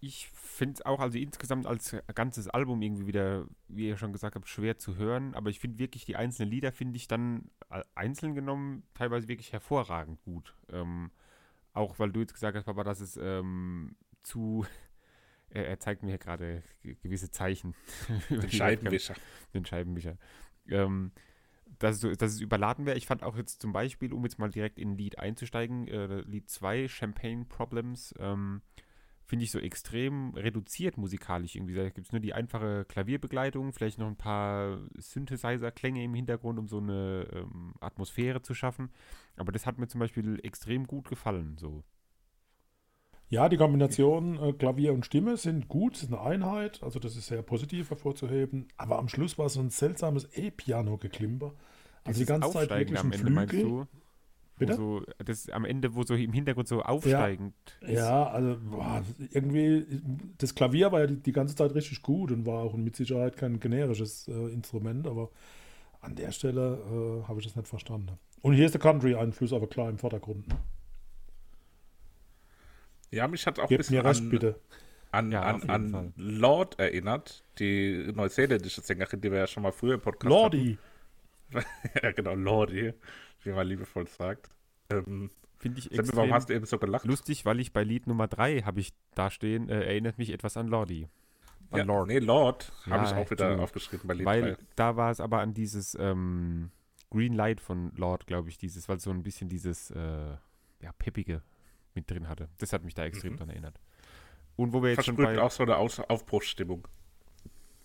ich finde es auch, also insgesamt als ganzes Album irgendwie wieder, wie ihr schon gesagt habt, schwer zu hören. Aber ich finde wirklich, die einzelnen Lieder finde ich dann einzeln genommen teilweise wirklich hervorragend gut. Ähm, auch weil du jetzt gesagt hast, Papa, dass es ähm, zu. Er, er, zeigt mir gerade gewisse Zeichen. Den Scheibenwischer. Den Scheibenwischer. Ähm, dass, es, dass es überladen wäre. Ich fand auch jetzt zum Beispiel, um jetzt mal direkt in Lied einzusteigen, äh, Lied 2, Champagne Problems, ähm, finde ich, so extrem reduziert musikalisch irgendwie. Da gibt es nur die einfache Klavierbegleitung, vielleicht noch ein paar Synthesizer-Klänge im Hintergrund, um so eine ähm, Atmosphäre zu schaffen. Aber das hat mir zum Beispiel extrem gut gefallen. So. Ja, die Kombination äh, Klavier und Stimme sind gut, ist eine Einheit, also das ist sehr positiv hervorzuheben. Aber am Schluss war so ein seltsames E-Piano-Geklimper. Also die ganze Zeit wirklich am Ende, meinst du? Bitte? So, das am Ende, wo so im Hintergrund so aufsteigend ja, ist. Ja, also boah, irgendwie, das Klavier war ja die, die, ganze Zeit richtig gut und war auch mit Sicherheit kein generisches äh, Instrument, aber an der Stelle äh, habe ich das nicht verstanden. Und hier ist der Country-Einfluss aber klar im Vordergrund. Ja, mich hat auch Gebt ein bisschen mir recht, an, bitte. an, Ja, an, an Fall. Lord erinnert, die neuseeländische Sängerin, die wir ja schon mal früher im Podcast Lordi. ja, genau, Lordi, wie man liebevoll sagt. Ähm, Finde ich Sammy, warum extrem hast du eben so gelacht? lustig, weil ich bei Lied Nummer 3 habe ich da stehen, äh, erinnert mich etwas an Lordi. An Ja, Lord. Nee, Lord habe Ja, ich auch wieder aufgeschrieben bei Lied Weil 3. da war es aber an dieses ähm, Green Light von Lord, glaube ich, dieses, weil so ein bisschen dieses äh, ja, Peppige mit drin hatte. Das hat mich da extrem dran erinnert. Und wo wir jetzt schon Versprüht bei, auch so eine Aus Aufbruchsstimmung.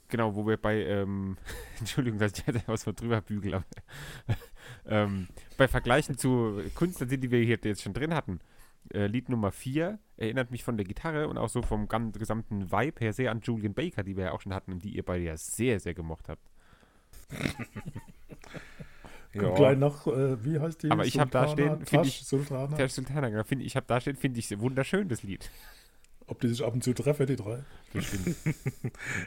genau, wo wir bei, ähm, Entschuldigung, dass ich jetzt was von drüber bügel, aber ähm, bei Vergleichen zu Künstlern sind, die wir hier jetzt schon drin hatten. Äh, Lied Nummer 4 erinnert mich von der Gitarre und auch so vom gesamten Vibe her sehr an Julian Baker, die wir ja auch schon hatten und die ihr beide ja sehr, sehr gemocht habt. Kommt gleich nach, äh, wie heißt die? Aber ich hab da Sultana? stehen, find Tasch, ich- Sultana. Sultana, finde ich, habe da steht, finde ich wunderschön, das Lied. Ob die sich ab und zu treffen, die drei.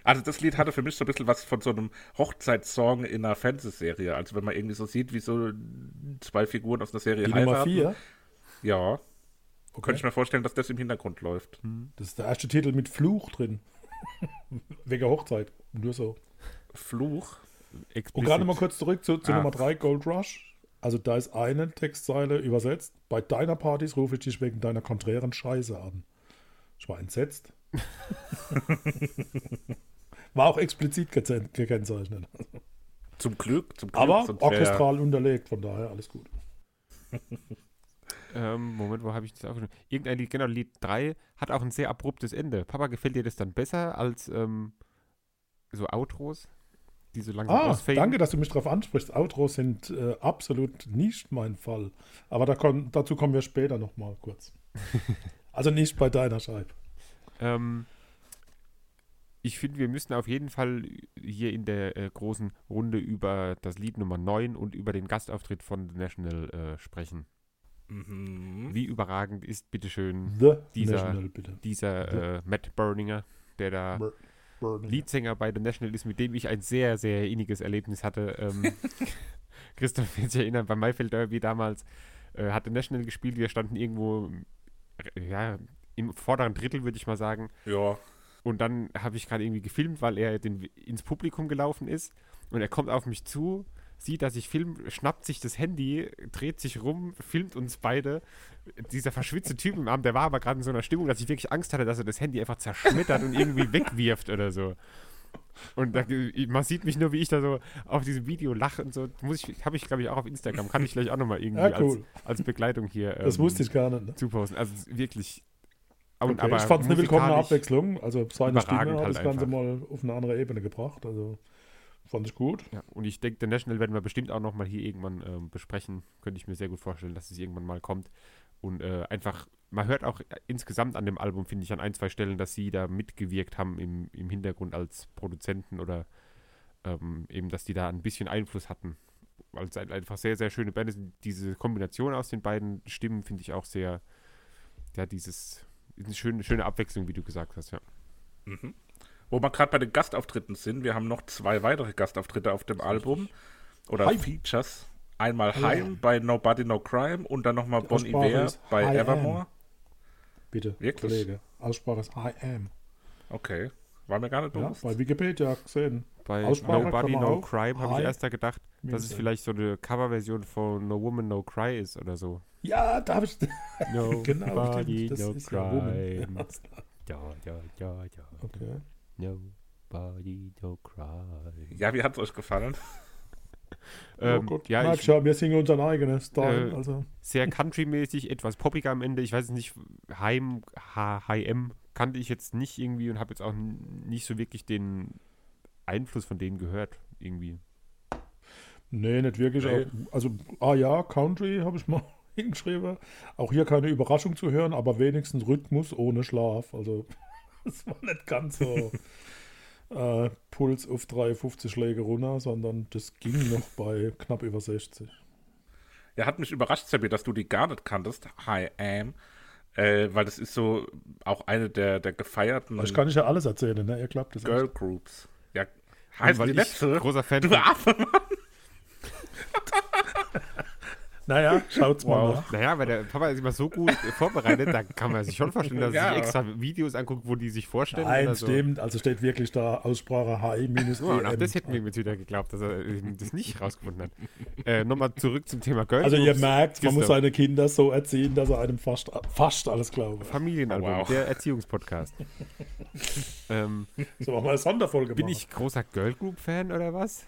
Also das Lied hatte für mich so ein bisschen was von so einem Hochzeitssong in einer Fernsehserie. Also wenn man irgendwie so sieht, wie so zwei Figuren aus einer Serie Die Nummer heiraten. vier. Ja, Okay. könnte ich mir vorstellen, dass das im Hintergrund läuft. Das ist der erste Titel mit Fluch drin. Wegen Hochzeit. Nur so. Fluch. Und Explizit. gerade mal kurz zurück zu, zu Ah. Nummer 3, Gold Rush. Also da ist eine Textzeile übersetzt. Bei deiner Partys rufe ich dich wegen deiner konträren Scheiße an. Ich war entsetzt. war auch explizit gekennzeichnet. Zum Glück, zum Glück. Aber wär- orchestral unterlegt, von daher alles gut. Ähm, Moment, wo habe ich das aufgeschrieben? Irgendein Lied, genau, Lied 3 hat auch ein sehr abruptes Ende. Papa, gefällt dir das dann besser als ähm, so Outros, die so langsam Ah, ausfaden? danke, dass du mich darauf ansprichst. Outros sind äh, absolut nicht mein Fall. Aber da kon, dazu kommen wir später nochmal kurz. also nicht bei deiner Scheibe. Ähm, ich finde, wir müssen auf jeden Fall hier in der äh, großen Runde über das Lied Nummer 9 und über den Gastauftritt von The National äh, sprechen. Mhm. Wie überragend ist, bitteschön, The Dieser- National, bitte. dieser äh, Matt Berninger, der da Bur-. Leadsänger bei The National ist, mit dem ich ein sehr, sehr inniges Erlebnis hatte. Ähm, Christoph wird sich erinnern, beim Maifeld Derby damals äh, hat The National gespielt, wir standen irgendwo äh, ja, im vorderen Drittel, würde ich mal sagen. Ja. Und dann habe ich gerade irgendwie gefilmt, weil er den, ins Publikum gelaufen ist. Und er kommt auf mich zu, sieht, dass ich film, schnappt sich das Handy, dreht sich rum, filmt uns beide. Dieser verschwitzte Typ im Arm, der war aber gerade in so einer Stimmung, dass ich wirklich Angst hatte, dass er das Handy einfach zerschmettert und irgendwie wegwirft oder so. Und da, man sieht mich nur, wie ich da so auf diesem Video lache und so. Muss ich, habe ich, glaube ich, auch auf Instagram. Kann ich vielleicht auch nochmal irgendwie Ja, cool. als, als Begleitung hier Das ähm, wusste ich gar nicht. Ne? zuposten. Also wirklich. Okay, ich fand es eine willkommene Abwechslung. Also seine Stimme hat halt das Ganze einfach. mal auf eine andere Ebene gebracht. Also fand ich gut. Ja, und ich denke, The National werden wir bestimmt auch nochmal hier irgendwann ähm, besprechen. Könnte ich mir sehr gut vorstellen, dass es irgendwann mal kommt. Und äh, einfach, man hört auch insgesamt an dem Album, finde ich, an ein, zwei Stellen, dass sie da mitgewirkt haben im, im Hintergrund als Produzenten oder ähm, eben, dass die da ein bisschen Einfluss hatten. Weil es ein- einfach sehr, sehr schöne Band ist. Diese Kombination aus den beiden Stimmen finde ich auch sehr, ja, dieses, eine schöne, schöne Abwechslung, wie du gesagt hast, ja. Wo wir gerade bei den Gastauftritten sind, wir haben noch zwei weitere Gastauftritte auf dem Album. Oder Heim. Features. Einmal ja. Heim bei Nobody No Crime und dann nochmal Bon Iver bei I Evermore. Bitte, Wirklich? Kollege. Aussprache ist I am. Okay. War mir gar nicht Ja, bewusst. bei Wikipedia gesehen. Bei Aussprache Nobody No auch Crime habe ich erst da gedacht, dass es vielleicht so eine Coverversion von No Woman No Cry ist oder so. Ja, da habe ich. No genau, Body No ja. Crime. Ja, Ja, ja, ja, ja. okay. Nobody No Cry. Ja, wie hat es euch gefallen? Ähm, oh Gott, ja, ich, schon, wir singen unseren eigenen Style. Äh, also. sehr country-mäßig, etwas poppiger am Ende. Ich weiß es nicht, Heim, H, HM kannte ich jetzt nicht irgendwie und habe jetzt auch nicht so wirklich den Einfluss von denen gehört, irgendwie. Nee, nicht wirklich. Nee. Also, ah ja, Country habe ich mal hingeschrieben. Auch hier keine Überraschung zu hören, aber wenigstens Rhythmus ohne Schlaf. Also, es war nicht ganz so äh, Puls auf 53 Schläge runter, sondern das ging noch bei knapp über 60. Ja, hat mich überrascht, Seppi, dass du die gar nicht kanntest. Hi, Am. Äh, weil das ist so auch eine der, der gefeierten Ich kann nicht ja alles erzählen, ne? Ihr klappt das. Girl Groups. Ja, heißt weil die ich letzte. großer Fan Du Affe, Mann. Naja, schaut's mal nach. Naja, weil der Papa ist immer so gut vorbereitet, da kann man sich schon vorstellen, dass er Ja. sich extra Videos anguckt, wo die sich vorstellen. Nein, oder so. stimmt. Also steht wirklich da Aussprache Hi minus Oh, und auch das hätten wir jetzt wieder geglaubt, dass er das nicht rausgefunden hat. Äh, Nochmal zurück zum Thema Girl Also ihr merkt, man muss seine Kinder so erziehen, dass er einem fast, fast alles glaubt. Familienalbum, Wow. der Erziehungspodcast. ähm, So machen wir eine Sonderfolge bin machen. ich großer Girl Group Fan oder was?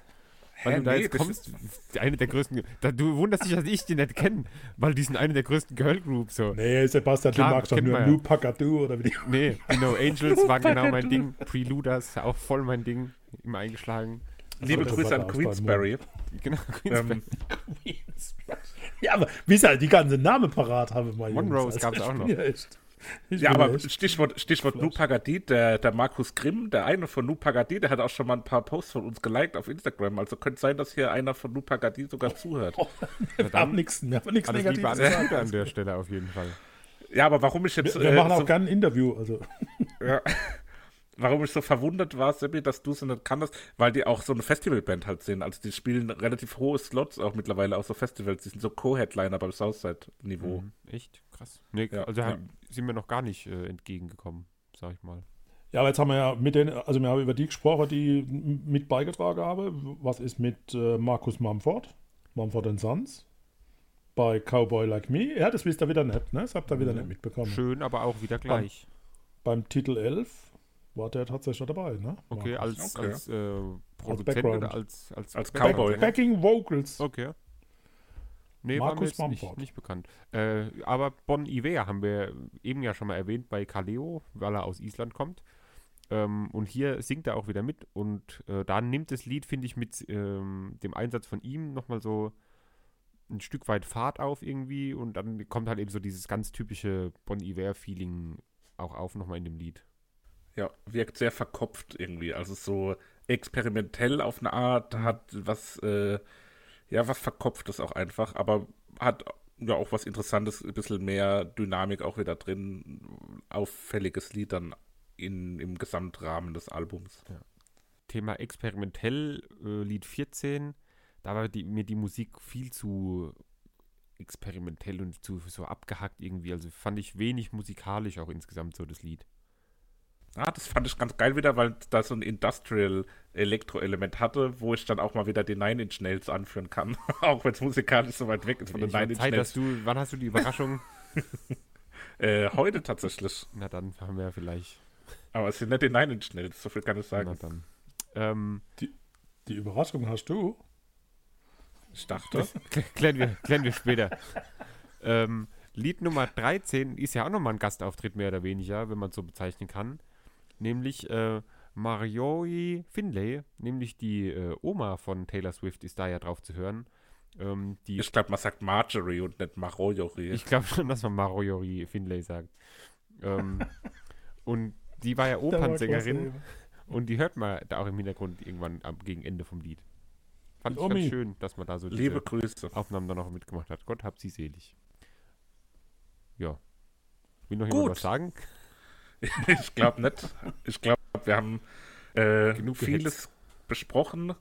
Weil Hä, du da nee, jetzt kommst, eine der größten. Da, du wunderst dich, dass ich die nicht kenne, weil die sind eine der größten Girl Groups. So. Nee, Sebastian, Klar, du magst doch nur ja. Pagadu oder wie die. Nee, die No Angels war genau mein Ding. Preluders, auch voll mein Ding. Immer eingeschlagen. Liebe das Grüße an Queensberry. Genau, Ähm, Ja, aber wie sie halt die ganzen Namen parat haben, mal Monrose Jungs. gab's ich auch noch. Ja, echt, ja, aber Stichwort, Stichwort Nu Pagadi, der, der Markus Grimm, der eine von Nu Pagadi, der hat auch schon mal ein paar Posts von uns geliked auf Instagram. Also könnte sein, dass hier einer von Nu Pagadi sogar zuhört. wir haben nichts wir haben nichts Negatives gesagt. An der Stelle auf jeden Fall. Ja, aber warum ich jetzt. Wir, wir äh, machen auch so, gerne ein Interview. Also. ja, warum ich so verwundert war, Seppi, dass du sie nicht kanntest, weil die auch so eine Festivalband halt sind. Also die spielen relativ hohe Slots auch mittlerweile auf so Festivals. Die sind so Co-Headliner beim Southside-Niveau. Mhm, echt krass. Nee, Ja, also ja. haben- sind mir noch gar nicht äh, entgegengekommen, sag ich mal. Ja, aber jetzt haben wir ja mit den, also wir haben über die gesprochen, die mit beigetragen haben. Was ist mit äh, Markus Mumford? Mumford Sons? Bei Cowboy Like Me? Ja, das wisst ihr wieder nicht, ne? Das habt ihr wieder nicht mitbekommen. Schön, aber auch wieder gleich. Beim Titel 11 war der tatsächlich dabei, ne? Okay, Markus. als, Okay. als äh, Produzent Background. oder als, als, Als? Cowboy. Backing Vocals. Okay. Nee, war mir Markus jetzt nicht, nicht bekannt. Äh, aber Bon Iver haben wir eben ja schon mal erwähnt bei Kaleo, weil er aus Island kommt. Ähm, und hier singt er auch wieder mit. Und äh, da nimmt das Lied, finde ich, mit ähm, dem Einsatz von ihm nochmal so ein Stück weit Fahrt auf irgendwie. Und dann kommt halt eben so dieses ganz typische Bon Iver-Feeling auch auf nochmal in dem Lied. Ja, wirkt sehr verkopft irgendwie. Also so experimentell auf eine Art, hat was, äh, ja, was Verkopftes auch einfach, aber hat ja auch was Interessantes, ein bisschen mehr Dynamik auch wieder drin, auffälliges Lied dann in, im Gesamtrahmen des Albums. Thema experimentell, äh, Lied 14, da war die, mir die Musik viel zu experimentell und zu so abgehackt irgendwie. Also fand ich wenig musikalisch auch insgesamt so das Lied. Ah, das fand ich ganz geil wieder, weil da so ein Industrial-Elektro-Element hatte, wo ich dann auch mal wieder die Nine Inch Nails anführen kann. auch wenn es musikalisch so weit weg ist von den Nine Inch Zeit, Nails. dass du, wann hast du die Überraschung? Äh, heute tatsächlich. Na dann haben wir ja vielleicht. Aber es sind nicht die Nine Inch Nails, so viel kann ich Na sagen. dann. Ähm, Die Überraschung hast du. Ich dachte. klä- klären, wir, klären wir später. ähm, Lied Nummer 13 ist ja auch nochmal ein Gastauftritt, mehr oder weniger, wenn man es so bezeichnen kann. Nämlich äh, Marioi Finlay, nämlich die äh, Oma von Taylor Swift, ist da ja drauf zu hören. Ähm, die, Ich glaube, man sagt Marjorie und nicht Marojori. ich glaube schon, dass man Marioi Finlay sagt. Ähm, und die war ja Opernsängerin und die hört man da auch im Hintergrund irgendwann am, gegen Ende vom Lied. Fand ich Omi. ganz schön, dass man da so diese Liebe Grüße. Aufnahmen dann noch mitgemacht hat. Gott hab sie selig. Ja. Will noch Gut. jemand was sagen? ich glaube nicht. Ich glaube, wir haben äh, Genug vieles besprochen.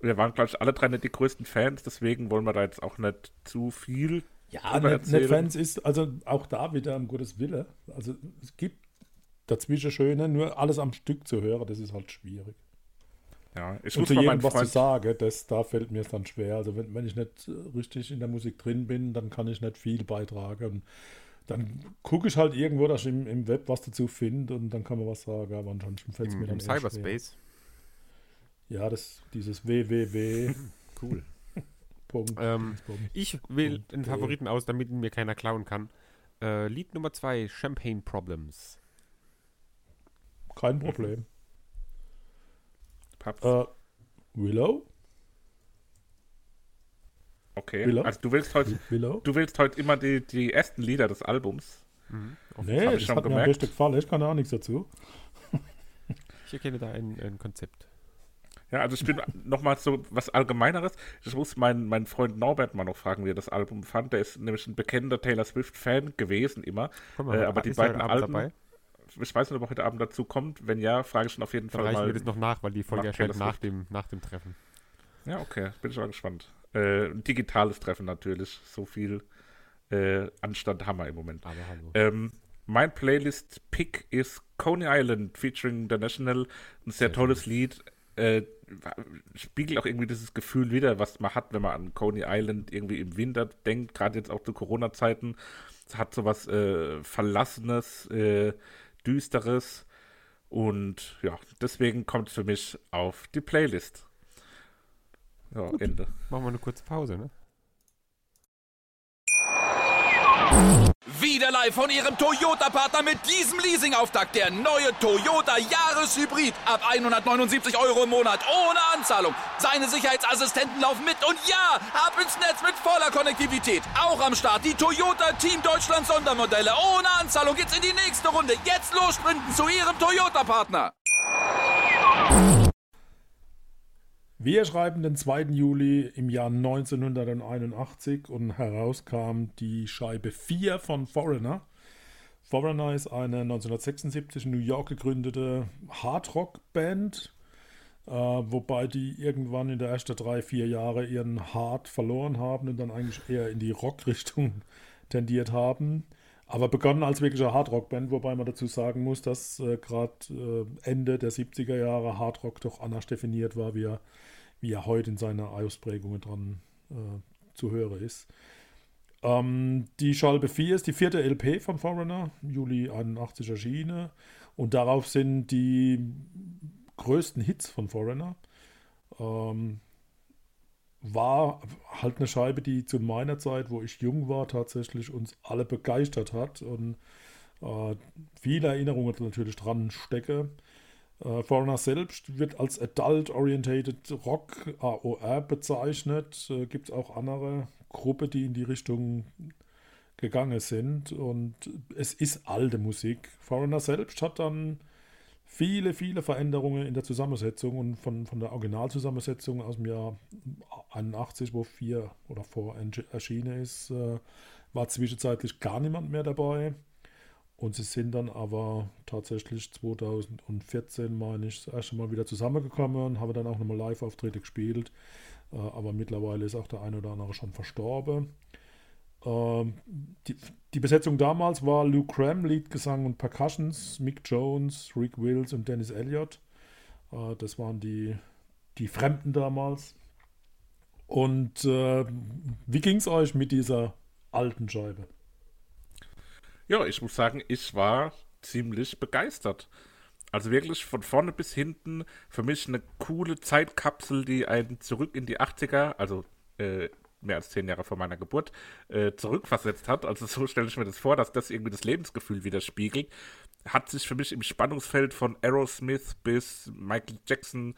Wir waren, glaube ich, alle drei nicht die größten Fans, deswegen wollen wir da jetzt auch nicht zu viel Ja, nicht, nicht. Fans ist, also auch da wieder um Gottes Wille. Also es gibt dazwischen Schöne, nur alles am Stück zu hören, das ist halt schwierig. Ja, ich Und muss zu mal jedem was zu Freund, sagen, das, da fällt mir es dann schwer. Also wenn, wenn ich nicht richtig in der Musik drin bin, dann kann ich nicht viel beitragen. Und dann gucke ich halt irgendwo, dass ich im, im Web was dazu finde und dann kann man was sagen, aber ansonsten fällt es mir dann im eher schwer. Cyberspace. Ja, das, dieses www. Cool. Punkt. Ähm, ich wähle einen äh. Favoriten aus, damit ihn mir keiner klauen kann. Äh, Lied Nummer 2, Champagne Problems. Kein Problem. Paps, Äh, Willow? Okay. Willow? Also du willst heute, Willow? du willst heute immer die, die ersten Lieder des Albums. Nee, hab ich das schon hat mir am gemerkt. besten gefallen. Ich kann auch nichts dazu. Ich erkenne da ein, ein Konzept. Ja, also ich bin nochmal so was Allgemeineres. Ich muss meinen, meinen Freund Norbert mal noch fragen, wie er das Album fand. Der ist nämlich ein bekennender Taylor Swift-Fan gewesen immer. Komm Äh, aber die ist beiden Alben, dabei? ich weiß nicht, ob er heute Abend dazu kommt. Wenn ja, frage ich ihn auf jeden Dann Fall reichen mal. wir das noch nach, weil die Folge erscheint nach dem, nach dem Treffen. Ja, okay, bin ich mal gespannt. Äh, digitales Treffen natürlich. So viel äh, Anstand haben wir im Moment. Aber hallo. Ähm, mein Playlist-Pick ist Coney Island featuring The National. Ein sehr, tolles Lied. Äh, spiegelt auch irgendwie dieses Gefühl wieder, was man hat, wenn man an Coney Island irgendwie im Winter denkt, gerade jetzt auch zu Corona-Zeiten. Es hat sowas äh, Verlassenes, äh, Düsteres. Und ja, deswegen kommt es für mich auf die Playlist. Ja, Ende. Machen wir eine kurze Pause, ne? Wieder live von Ihrem Toyota-Partner mit diesem Leasing-Auftakt. Der neue Toyota Jahreshybrid. Ab 179 Euro im Monat. Ohne Anzahlung. Seine Sicherheitsassistenten laufen mit. Und ja, ab ins Netz mit voller Konnektivität. Auch am Start die Toyota Team Deutschland Sondermodelle. Ohne Anzahlung geht's in die nächste Runde. Jetzt los sprinten zu Ihrem Toyota-Partner. Wir schreiben den 2. Juli im Jahr 1981 und herauskam die Scheibe 4 von Foreigner. Foreigner ist eine 1976 in New York gegründete Hardrock-Band, äh, wobei die irgendwann in der ersten drei, vier Jahre ihren Hard verloren haben und dann eigentlich eher in die Rock-Richtung tendiert haben. Aber begonnen als wirkliche Hardrock-Band, wobei man dazu sagen muss, dass äh, gerade äh, Ende der 70er Jahre Hardrock doch anders definiert war, wie er, wie er heute in seiner Ausprägung dran äh, zu hören ist. Ähm, die Schalbe 4 ist die vierte LP von Foreigner, Juli 81 erschienen. Und darauf sind die größten Hits von Foreigner. Ähm, war halt eine Scheibe, die zu meiner Zeit, wo ich jung war, tatsächlich uns alle begeistert hat und äh, viele Erinnerungen natürlich dran stecke. Äh, Foreigner selbst wird als Adult-Orientated Rock AOR bezeichnet. Äh, Gibt es auch andere Gruppen, die in die Richtung gegangen sind. Und es ist alte Musik. Foreigner selbst hat dann viele, viele Veränderungen in der Zusammensetzung und von, von der Originalzusammensetzung aus dem Jahr 81, wo vier oder vor erschienen ist, äh, war zwischenzeitlich gar niemand mehr dabei. Und sie sind dann aber tatsächlich 2014, meine ich, das erste Mal wieder zusammengekommen und haben dann auch nochmal Live-Auftritte gespielt. Äh, aber mittlerweile ist auch der eine oder andere schon verstorben. Ähm, die, die, Besetzung damals war Lou Cram, Leadgesang und Percussions, Mick Jones, Rick Wills und Dennis Elliott. Äh, das waren die, die Fremden damals. Und äh, wie ging es euch mit dieser alten Scheibe? Ja, ich muss sagen, ich war ziemlich begeistert. Also wirklich von vorne bis hinten für mich eine coole Zeitkapsel, die einen zurück in die 80er, also äh, mehr als zehn Jahre vor meiner Geburt, äh, zurückversetzt hat. Also so stelle ich mir das vor, dass das irgendwie das Lebensgefühl widerspiegelt. Hat sich für mich im Spannungsfeld von Aerosmith bis Michael Jackson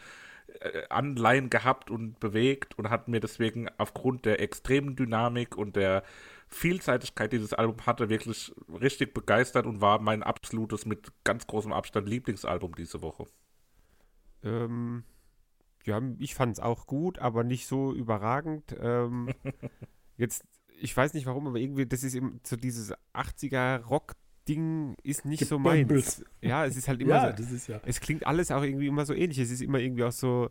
äh, Anleihen gehabt und bewegt und hat mir deswegen aufgrund der extremen Dynamik und der Vielseitigkeit dieses Album hatte, wirklich richtig begeistert und war mein absolutes mit ganz großem Abstand Lieblingsalbum diese Woche. Ähm, ja, ich fand es auch gut, aber nicht so überragend. Ähm, jetzt, ich weiß nicht warum, aber irgendwie, das ist eben so dieses 80er Rock Ding ist nicht so meins. Ja, es ist halt immer ja, so. Das ist ja. Es klingt alles auch irgendwie immer so ähnlich. Es ist immer irgendwie auch so.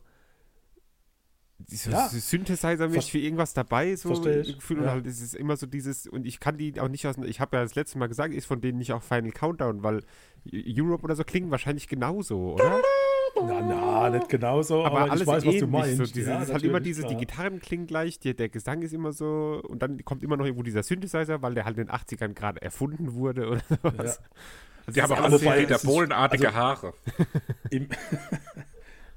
So Ja. Synthesizer-mäßig für irgendwas dabei, so. Gefühl. Ja. Und halt, es ist immer so dieses, und ich kann die auch nicht aus. Ich habe ja das letzte Mal gesagt, ist von denen nicht auch Final Countdown, weil Europe oder so klingen wahrscheinlich genauso, oder? Na, na, nicht genauso, aber, aber, alles ich weiß, was du meinst. So diese, Ja, es ist halt immer dieses, die. Gitarren klingen gleich, die, der Gesang ist immer so und dann kommt immer noch irgendwo dieser Synthesizer, weil der halt in den 80ern gerade erfunden wurde oder sowas. Also Die haben alle alles so Peter Bohlenartige also- Haare. Im,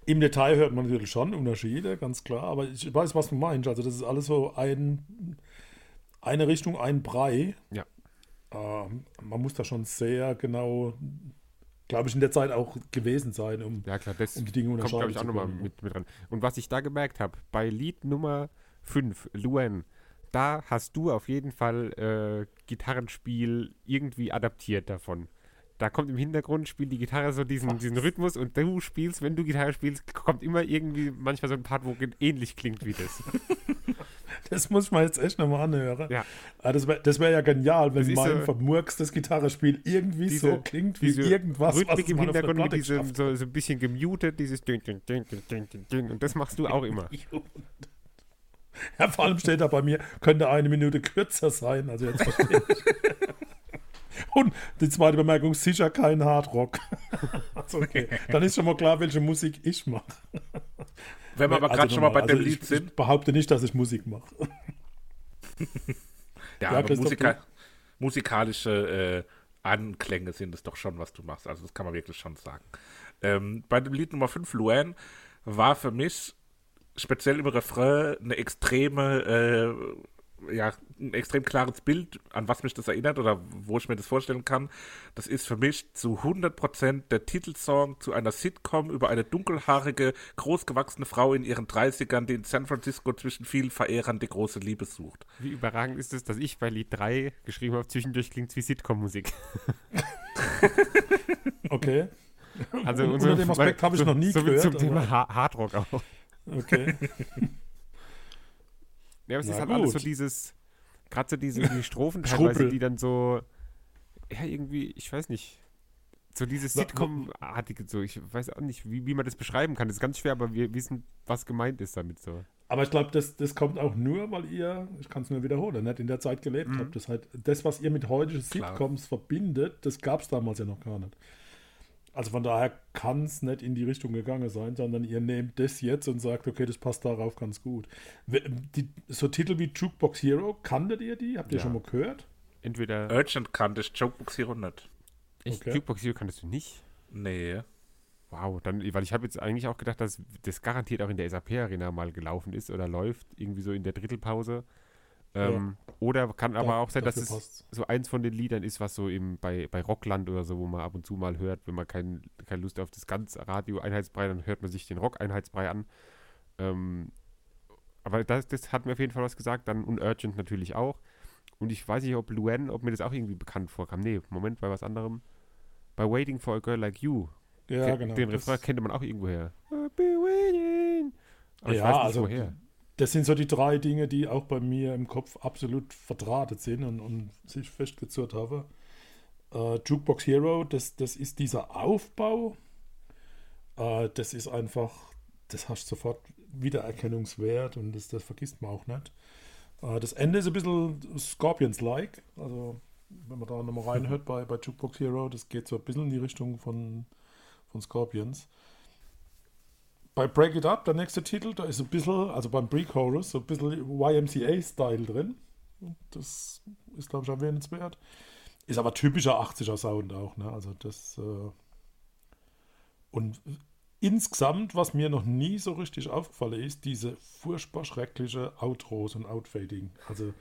Im Detail hört man natürlich schon Unterschiede, ganz klar, aber ich weiß, was du meinst. Also, das ist alles so ein, eine Richtung, ein Brei. Ja. Ähm, man muss da schon sehr genau, glaube ich, in der Zeit auch gewesen sein, um, Ja, klar, das um die Dinge kommt, unterscheiden ich, auch zu nochmal können. mit, mit dran. Und was ich da gemerkt habe, bei Lied Nummer 5, Luan, da hast du auf jeden Fall äh, Gitarrenspiel irgendwie adaptiert davon. Da kommt im Hintergrund, spielt die Gitarre so diesen, diesen Rhythmus und du spielst, wenn du Gitarre spielst, kommt immer irgendwie manchmal so ein Part, wo ähnlich klingt wie das. Das muss man jetzt echt nochmal anhören. Ja. Ah, Das wäre wär ja genial, wenn mein so- vermurkstes Gitarrespiel irgendwie Diese- so klingt wie irgendwas, Rhythmik es im Hintergrund mit diesem so, so ein bisschen gemutet, dieses Dün, Dün, Dün, Dün, Dün, Dün, und das machst du auch immer. Ja, vor allem steht da bei mir, könnte eine Minute kürzer sein. Also jetzt verstehe ich. Und die zweite Bemerkung, sicher kein Hardrock. also okay, dann ist schon mal klar, welche Musik ich mache. Wenn wir aber gerade Also schon mal bei normal. dem Also Lied ich, sind. Ich behaupte nicht, dass ich Musik mache. Ja, Ja, aber Musika musikalische äh, Anklänge sind es doch schon, was du machst. Also das kann man wirklich schon sagen. Ähm, bei dem Lied Nummer 5, Luan, war für mich speziell im Refrain eine extreme, äh, ja, ein extrem klares Bild, an was mich das erinnert oder wo ich mir das vorstellen kann. Das ist für mich zu 100% der Titelsong zu einer Sitcom über eine dunkelhaarige, großgewachsene Frau in ihren 30ern, die in San Francisco zwischen vielen Verehrern die große Liebe sucht. Wie überragend ist es, dass ich bei Lied 3 geschrieben habe, zwischendurch klingt es wie Sitcom-Musik. Okay, Also unter dem Aspekt habe ich noch nie so wie gehört, Zum Thema Hardrock auch. okay. Ja, aber es Na ist halt alles so gut. dieses, gerade so diese die Strophen teilweise, die dann so, ja, irgendwie, ich weiß nicht, so dieses Sitcom-artige, so, ich weiß auch nicht, wie, wie man das beschreiben kann. Das ist ganz schwer, aber wir wissen, was gemeint ist damit so. Aber ich glaube, das, das kommt auch nur, weil ihr, ich kann es nur wiederholen, nicht in der Zeit gelebt habt. Das, halt, das, was ihr mit heutigen Klar. Sitcoms verbindet, das gab es damals ja noch gar nicht. Also von daher kann es nicht in die Richtung gegangen sein, sondern ihr nehmt das jetzt und sagt, okay, das passt darauf ganz gut. We- Die, so Titel wie Jukebox Hero, kanntet ihr die? Habt ihr Ja. schon mal gehört? Entweder, Urgent kannte ich, Jokebooks Hero nicht. echt, okay. Jukebox Hero kanntest du nicht? Nee. Wow, dann, weil ich habe jetzt eigentlich auch gedacht, dass das garantiert auch in der SAP-Arena mal gelaufen ist oder läuft, irgendwie so in der Drittelpause. Ähm, Oder kann aber Da- auch sein, dass es passt's. so eins von den Liedern ist, was so im, bei, bei Rockland oder so, wo man ab und zu mal hört, wenn man kein, keine Lust auf das ganze Radio-Einheitsbrei, dann hört man sich den Rock-Einheitsbrei an. Ähm, aber das, das hat mir auf jeden Fall was gesagt, dann und Urgent natürlich auch. Und ich weiß nicht, ob Luan, ob mir das auch irgendwie bekannt vorkam. Nee, Moment, bei was anderem. Bei Waiting for a Girl Like You. Ja, genau. Den Refrain kennt man auch irgendwoher. I'll be waiting. Aber ich Ja, weiß nicht, also woher. Das sind so die drei Dinge, die auch bei mir im Kopf absolut verdrahtet sind und, und sich festgezurrt haben. Äh, Jukebox Hero, das, das ist dieser Aufbau. Äh, das ist einfach, das hast sofort Wiedererkennungswert und das, das vergisst man auch nicht. Äh, das Ende ist ein bisschen Scorpions-like. Also, wenn man da nochmal reinhört bei, bei Jukebox Hero, das geht so ein bisschen in die Richtung von, von Scorpions. Bei Break It Up, der nächste Titel, da ist ein bisschen, also beim Pre-Chorus, so ein bisschen YMCA-Style drin. Das ist, glaube ich, erwähnenswert. Ist aber typischer 80er-Sound auch, ne? Also das. Äh und insgesamt, was mir noch nie so richtig aufgefallen ist, diese furchtbar schreckliche Outros und Outfading. Also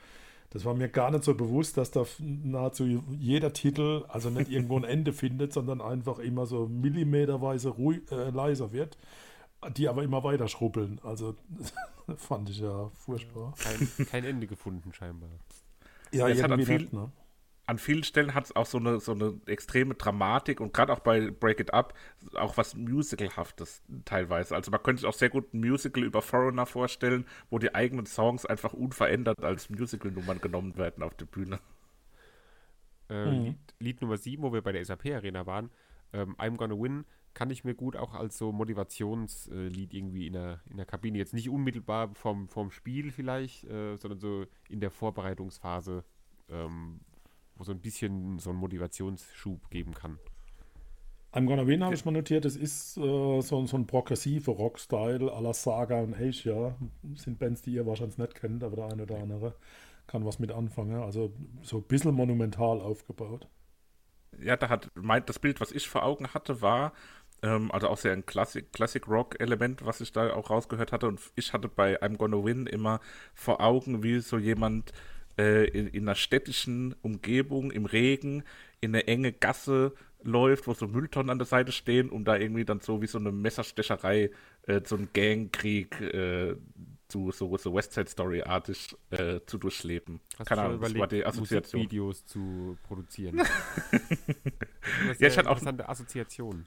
das war mir gar nicht so bewusst, dass da nahezu jeder Titel also nicht irgendwo ein Ende findet, sondern einfach immer so millimeterweise ruhig, äh, leiser wird, die aber immer weiter schrubbeln. Also fand ich ja furchtbar. Kein, kein Ende gefunden, scheinbar. Ja, Es hat an viel- nicht, ne? An vielen Stellen hat es auch so eine, so eine extreme Dramatik und gerade auch bei Break It Up auch was Musicalhaftes teilweise. Also man könnte sich auch sehr gut ein Musical über Foreigner vorstellen, wo die eigenen Songs einfach unverändert als Musical-Nummern genommen werden auf der Bühne. Äh, Mhm. Lied, Lied Nummer 7, wo wir bei der SAP-Arena waren, ähm, I'm Gonna Win, kann ich mir gut auch als so Motivationslied irgendwie in der, in der Kabine, jetzt nicht unmittelbar vom, vom Spiel vielleicht, äh, sondern so in der Vorbereitungsphase, ähm, wo so ein bisschen so einen Motivationsschub geben kann. I'm Gonna Win habe ich mal notiert, das ist äh, so, so ein progressiver Rock-Style à la Saga und Asia. Das sind Bands, die ihr wahrscheinlich nicht kennt, aber der eine oder andere kann was mit anfangen. Also so ein bisschen monumental aufgebaut. Ja, da hat meint das Bild, was ich vor Augen hatte, war ähm, also auch sehr ein Classic, Classic Rock Element, was ich da auch rausgehört hatte. Und ich hatte bei I'm Gonna Win immer vor Augen, wie so jemand äh, in, in einer städtischen Umgebung im Regen in eine enge Gasse läuft, wo so Mülltonnen an der Seite stehen, um da irgendwie dann so wie so eine Messerstecherei, äh, so ein Gangkrieg äh, zu so, so West Side Story artig äh, zu durchleben. Hast Keine du Ahnung, das war überlegt, die Assoziation. Musikvideos zu produzieren? Ja, ich hatte auch- interessante Assoziation.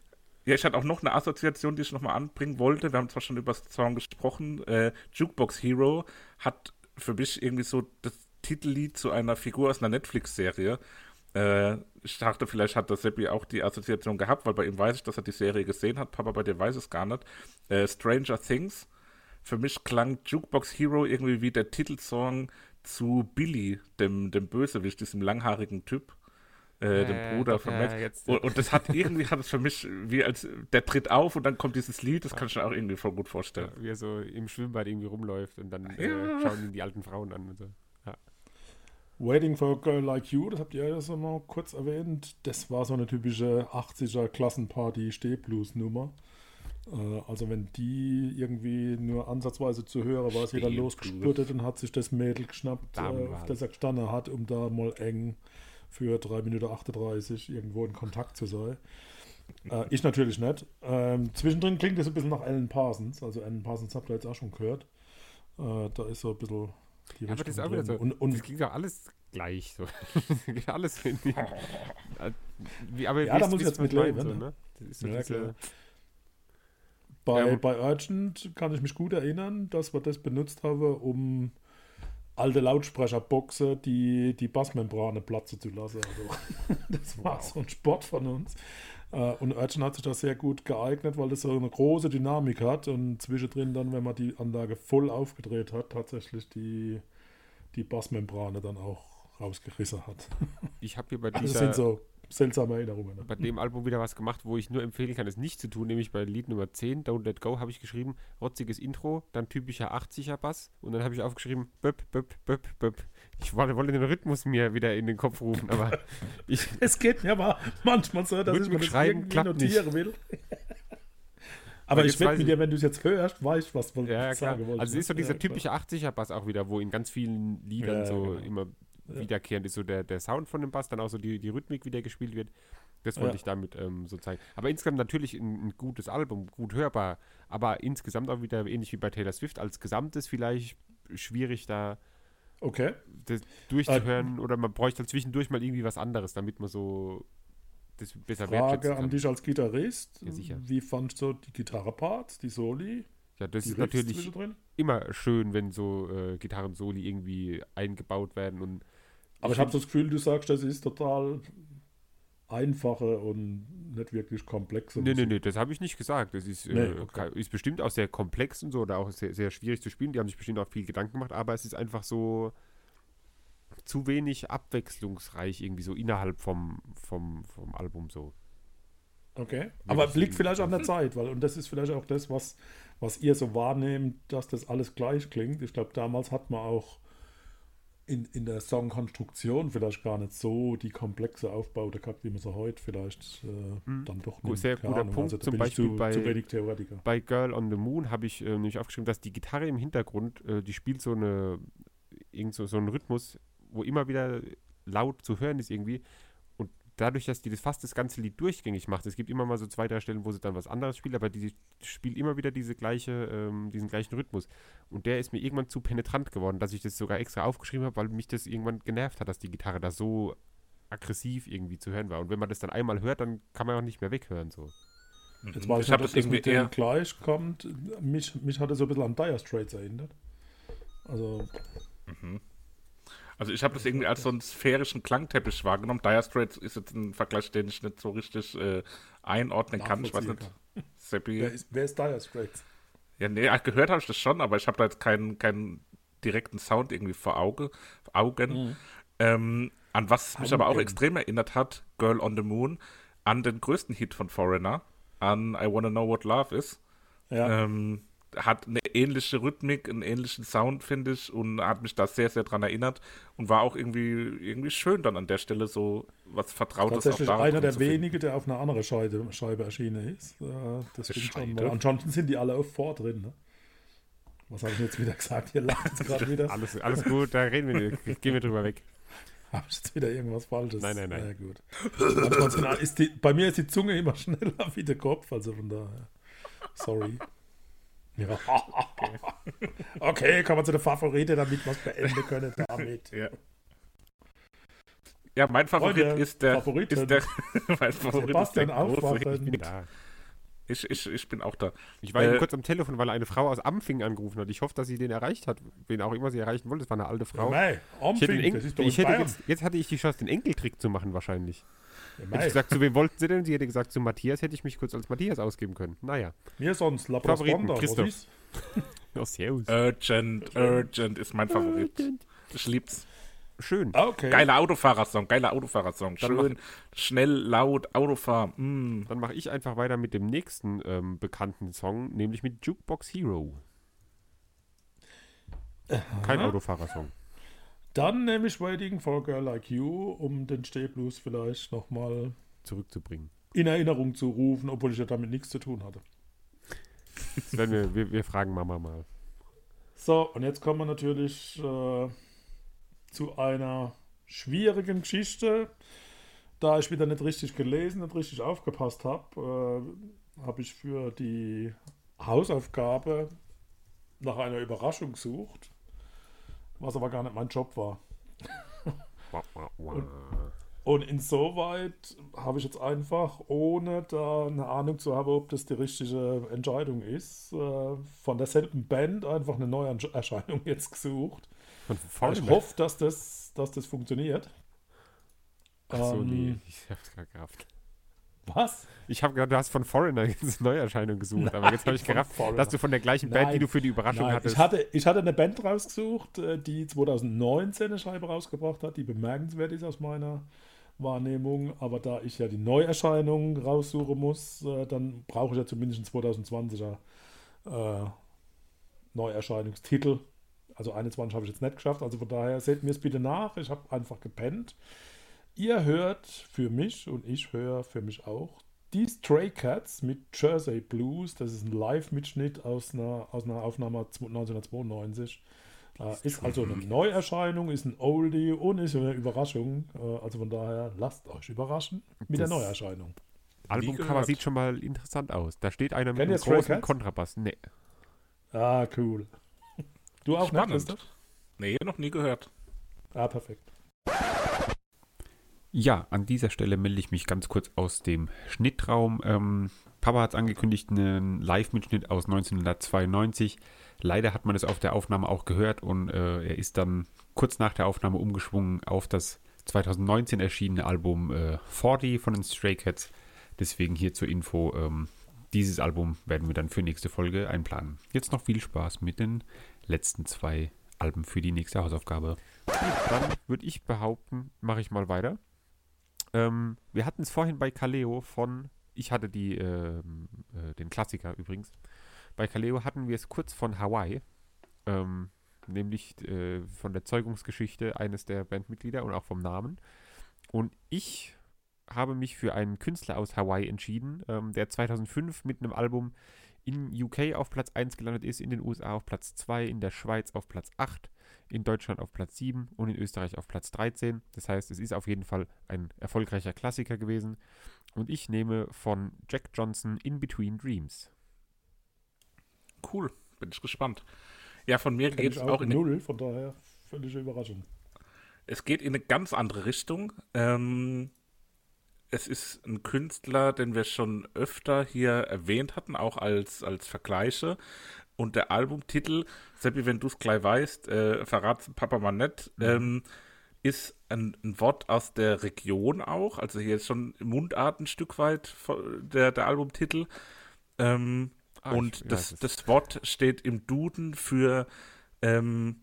Ja, ich hatte auch noch eine Assoziation, die ich nochmal anbringen wollte. Wir haben zwar schon über das Song gesprochen. Äh, Jukebox Hero hat für mich irgendwie so das Titellied zu einer Figur aus einer Netflix-Serie. Äh, ich dachte, vielleicht hat der Seppi auch die Assoziation gehabt, weil bei ihm weiß ich, dass er die Serie gesehen hat. Papa, bei dir weiß es gar nicht. Äh, Stranger Things für mich klang Jukebox Hero irgendwie wie der Titelsong zu Billy, dem, dem Bösewicht, diesem langhaarigen Typ. Äh, dem Äh, Bruder von ja, Max. jetzt- und, und das hat irgendwie hat es für mich wie als der tritt auf und dann kommt dieses Lied, das kann ich mir auch irgendwie voll gut vorstellen. Wie er so im Schwimmbad irgendwie rumläuft und dann äh, schauen ihn die alten Frauen an und so. Waiting for a Girl Like You, das habt ihr ja so mal kurz erwähnt. Das war so eine typische 80er Klassenparty Stehblues-Nummer. Äh, also wenn die irgendwie nur ansatzweise zu hören war, ist jeder Stehblues. losgespurtet und hat sich das Mädel geschnappt, äh, auf das er gestanden hat, um da mal eng für 3 Minuten 38 irgendwo in Kontakt zu sein. Äh, ich natürlich nicht. Ähm, zwischendrin klingt das ein bisschen nach Alan Parsons. Also Alan Parsons habt ihr jetzt auch schon gehört. Äh, da ist so ein bisschen die Aber das ist auch wieder so. Und, und das klingt doch alles gleich so. Alles in die, wie, aber Ja, da muss ich jetzt mit leben, meine, ne? ne? Das ist so Ja, diese, klar. Bei, Ja, bei Urgent kann ich mich gut erinnern, dass wir das benutzt haben, um alte Lautsprecherboxen die, die Bassmembrane platzen zu lassen. Also, das war so ein Sport von uns. Äh, Und Urgent hat sich da sehr gut geeignet, weil das so eine große Dynamik hat und zwischendrin dann, wenn man die Anlage voll aufgedreht hat, tatsächlich die, die Bassmembrane dann auch rausgerissen hat. ich habe hier bei Das dieser, sind so seltsame Erinnerungen. Ne? bei dem Album wieder was gemacht, wo ich nur empfehlen kann, es nicht zu tun, nämlich bei Lied Nummer 10, Don't Let Go, habe ich geschrieben, rotziges Intro, dann typischer 80er Bass und dann habe ich aufgeschrieben, böp, böp, böp, böp. Ich wollte, wollte den Rhythmus mir wieder in den Kopf rufen, aber ich, Es geht mir aber manchmal so, dass ich Rhythmik mir das schreiben irgendwie klappt nicht. notieren will. aber ich wette mit ich- dir, wenn du es jetzt hörst, weißt du, was du ja, klar. sagen wolltest. Also es ist so ne? dieser typische 80er Bass auch wieder, wo in ganz vielen Liedern Ja, so genau. immer wiederkehrend ist, so der, der Sound von dem Bass, dann auch so die, die Rhythmik, wie der gespielt wird. Das wollte Ja. ich damit ähm, so zeigen. Aber insgesamt natürlich ein, ein gutes Album, gut hörbar, aber insgesamt auch wieder ähnlich wie bei Taylor Swift, als Gesamtes vielleicht schwierig da Okay. das durchzuhören oder man bräuchte halt zwischendurch mal irgendwie was anderes, damit man so das besser Frage an dich als Gitarrist. Ja, sicher. Wie fandst du die Gitarreparts, die Soli, Ja, das die ist Riffs natürlich immer schön, wenn so äh, Gitarren-Soli irgendwie eingebaut werden und Aber ich habe das Gefühl, du sagst, das ist total einfache und nicht wirklich komplexe Nee, nee, nee, das habe ich nicht gesagt. Das ist, Nee, äh, okay. ka- ist bestimmt auch sehr komplex und so oder auch sehr, sehr schwierig zu spielen. Die haben sich bestimmt auch viel Gedanken gemacht, aber es ist einfach so zu wenig abwechslungsreich irgendwie so innerhalb vom, vom, vom Album so. Okay. Aber liegt vielleicht an der Zeit, weil, und das ist vielleicht auch das, was, was ihr so wahrnehmt, dass das alles gleich klingt. Ich glaube, damals hat man auch in, in der Songkonstruktion vielleicht gar nicht so die komplexe Aufbaute gehabt, wie man sie heute vielleicht äh, dann doch nimmt. sehr Keine guter Ahnung, Punkt, also zum Beispiel zu, bei- zu. Bei Girl on the Moon habe ich äh, nämlich aufgeschrieben, dass die Gitarre im Hintergrund, äh, die spielt so eine irgend so, so einen Rhythmus, wo immer wieder laut zu hören ist irgendwie. Dadurch, dass die das fast das ganze Lied durchgängig macht, es gibt immer mal so zwei, drei Stellen, wo sie dann was anderes spielt, aber die spielt immer wieder diese gleiche, ähm, diesen gleichen Rhythmus. Und der ist mir irgendwann zu penetrant geworden, dass ich das sogar extra aufgeschrieben habe, weil mich das irgendwann genervt hat, dass die Gitarre da so aggressiv irgendwie zu hören war. Und wenn man das dann einmal hört, dann kann man auch nicht mehr weghören. So. Jetzt weiß ich ich habe nicht, das ob das irgendwie mit dem eher. gleich kommt. Mich, mich hat es so ein bisschen an Dire Straits erinnert. Also, Also ich habe das irgendwie als so einen sphärischen Klangteppich wahrgenommen. Dire Straits ist jetzt ein Vergleich, den ich nicht so richtig äh, einordnen kann. Ich weiß nicht. Seppi. wer ist, wer ist Dire Straits? Ja, nee, ach, gehört habe ich das schon, aber ich habe da jetzt keinen, keinen direkten Sound irgendwie vor Auge, Augen. Ähm, an was mich aber auch Augen. extrem erinnert hat, Girl on the Moon, an den größten Hit von Foreigner, an I Wanna Know What Love Is. Ja. Ähm, hat eine ähnliche Rhythmik, einen ähnlichen Sound, finde ich, und hat mich da sehr, sehr dran erinnert und war auch irgendwie, irgendwie schön dann an der Stelle so was Vertrautes Tatsächlich da einer der wenigen, der auf einer anderen Scheibe, Scheibe erschienen ist. Das stimmt schon. Weil ansonsten sind die alle auf vor drin. Ne? Was habe ich jetzt wieder gesagt? Ihr lacht jetzt gerade wieder. Alles, alles gut, da reden wir nicht. Gehen wir drüber weg. Habe ich jetzt wieder irgendwas Falsches? Nein, nein, nein. Ja, gut. Die, bei mir ist die Zunge immer schneller wie der Kopf, also von daher. Sorry. Ja. Okay, kommen wir zu der Favorite, damit wir es beenden können damit. Ja. Ja, mein Favorit Freunde, ist der. Favoriten. Ist der mein Favorit Sebastian ist der große. aufwachen. Ich. Ich, ich, ich bin auch da. Ich war eben Äh, kurz am Telefon, weil eine Frau aus Amfing angerufen hat. Ich hoffe, dass sie den erreicht hat. Wen auch immer sie erreichen wollte. Das war eine alte Frau. Mei, Ich hätte den doch ich hätte jetzt, jetzt hatte ich die Chance, den Enkeltrick zu machen wahrscheinlich. Hätte ich gesagt, zu wem wollten sie denn? Sie hätte gesagt, zu Matthias hätte ich mich kurz als Matthias ausgeben können. Naja. Mir sonst, Favoriten, Labrasponda, was Christoph. Urgent, Urgent ist mein Favorit. Ich lieb's. Schön. Okay. Geiler Autofahrersong, geiler Autofahrersong. Dann Schön, schnell, laut, Autofahren. Mm. Dann mache ich einfach weiter mit dem nächsten ähm, bekannten Song, nämlich mit Jukebox Hero. Kein Autofahrersong. Dann nehme ich Waiting for a Girl Like You, um den Stehblues vielleicht nochmal Zurückzubringen. in Erinnerung zu rufen, obwohl ich ja damit nichts zu tun hatte. Werden wir, wir, wir fragen Mama mal. So, und jetzt kommen wir natürlich äh, zu einer schwierigen Geschichte. Da ich wieder nicht richtig gelesen, nicht richtig aufgepasst habe, äh, habe ich für die Hausaufgabe nach einer Überraschung gesucht, was aber gar nicht mein Job war. Wah. Und insoweit habe ich jetzt einfach, ohne da eine Ahnung zu haben, ob das die richtige Entscheidung ist, äh, von derselben Band einfach eine Neuerscheinung jetzt gesucht. Von Ich hoffe, dass das, dass das funktioniert. Ach so, Ähm, nee, ich hab's gerade gerafft. Was? Ich habe gedacht, du hast von Foreigner jetzt eine Neuerscheinung gesucht, aber jetzt habe ich gerafft, dass du von der gleichen Band, die Nein. du für die Überraschung Nein, hattest. ich, hatte, ich hatte eine Band rausgesucht, äh, die 2019 eine Scheibe rausgebracht hat, die bemerkenswert ist aus meiner Wahrnehmung. Aber da ich ja die Neuerscheinung raussuchen muss, äh, dann brauche ich ja zumindest einen 2020er äh, Neuerscheinungstitel. Also 21 habe ich jetzt nicht geschafft. Also von daher seht mir es bitte nach. Ich habe einfach gepennt. Ihr hört für mich und ich höre für mich auch die Stray Cats mit Jersey Blues. Das ist ein Live-Mitschnitt aus einer, aus einer Aufnahme 1992. Äh, ist also eine Neuerscheinung, ist ein Oldie und ist eine Überraschung. Äh, also von daher lasst euch überraschen mit Das- der Neuerscheinung. Albumcover sieht schon mal interessant aus. Da steht einer mit Kennt einem großen Cats? Kontrabass. Nee. Ah, cool. Du auch, ne, Spannend. Christoph? Nee, noch nie gehört. Ah, perfekt. Ja, an dieser Stelle melde ich mich ganz kurz aus dem Schnittraum. Ähm, Papa hat angekündigt, einen Live-Mitschnitt aus 1992. Leider hat man das auf der Aufnahme auch gehört und äh, er ist dann kurz nach der Aufnahme umgeschwungen auf das 2019 erschienene Album äh, 40 von den Stray Cats. Deswegen hier zur Info, ähm, dieses Album werden wir dann für nächste Folge einplanen. Jetzt noch viel Spaß mit den letzten zwei Alben für die nächste Hausaufgabe. Dann würde ich behaupten, mache ich mal weiter. Ähm, wir hatten es vorhin bei Kaleo von, ich hatte die, ähm, äh, den Klassiker übrigens. Bei Kaleo hatten wir es kurz von Hawaii, ähm, nämlich äh, von der Zeugungsgeschichte eines der Bandmitglieder und auch vom Namen. Und ich habe mich für einen Künstler aus Hawaii entschieden, ähm, der 2005 mit einem Album in UK auf Platz 1 gelandet ist, in den USA auf Platz 2, in der Schweiz auf Platz 8 in Deutschland auf Platz 7 und in Österreich auf Platz 13. Das heißt, es ist auf jeden Fall ein erfolgreicher Klassiker gewesen. Und ich nehme von Jack Johnson In Between Dreams. Cool, bin ich gespannt. Ja, von mir geht es auch auch in null, von daher völlige Überraschung. es geht in eine ganz andere Richtung. Ähm, es ist ein Künstler, den wir schon öfter hier erwähnt hatten, auch als, als Vergleiche. Und der Albumtitel, Seppi, wenn du es gleich weißt, äh, verrat's Papa mal nicht, ähm, ist ein, ein Wort aus der Region auch. Also hier ist schon Mundart ein Stück weit der, der Albumtitel. Ähm, Ah, und das, das Wort steht im Duden für ähm,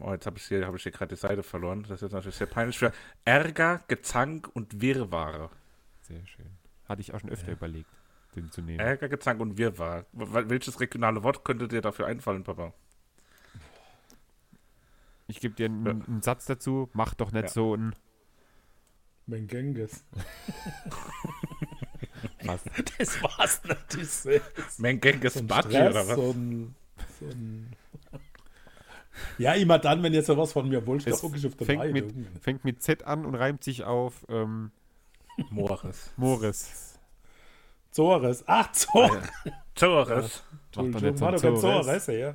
Oh, jetzt habe ich hier, hab ich hier gerade die Seite verloren. Das ist natürlich sehr peinlich. Für Ärger, Gezank und Wirrwarr. Sehr schön. Hatte ich auch schon öfter überlegt, den zu nehmen. Ärger, Gezank und Wirrwarr. Welches regionale Wort könnte dir dafür einfallen, Papa? Ich gebe dir einen, einen Satz dazu. Mach doch nicht Ja. so ein. Mengenges. Was? Das war's nicht. Das ist Mengenges so ein Batschi Stress, oder was? So ein, so ein ja, immer dann, wenn ihr sowas von mir wollt, Es da gucke ich auf der fängt mit, fängt mit Z an und reimt sich auf ähm, Moores. Moris. Zores. Ach, Zores. Zores. Mach doch nicht Entschuldigung, so war ein doch kein Zores. Zores, ja.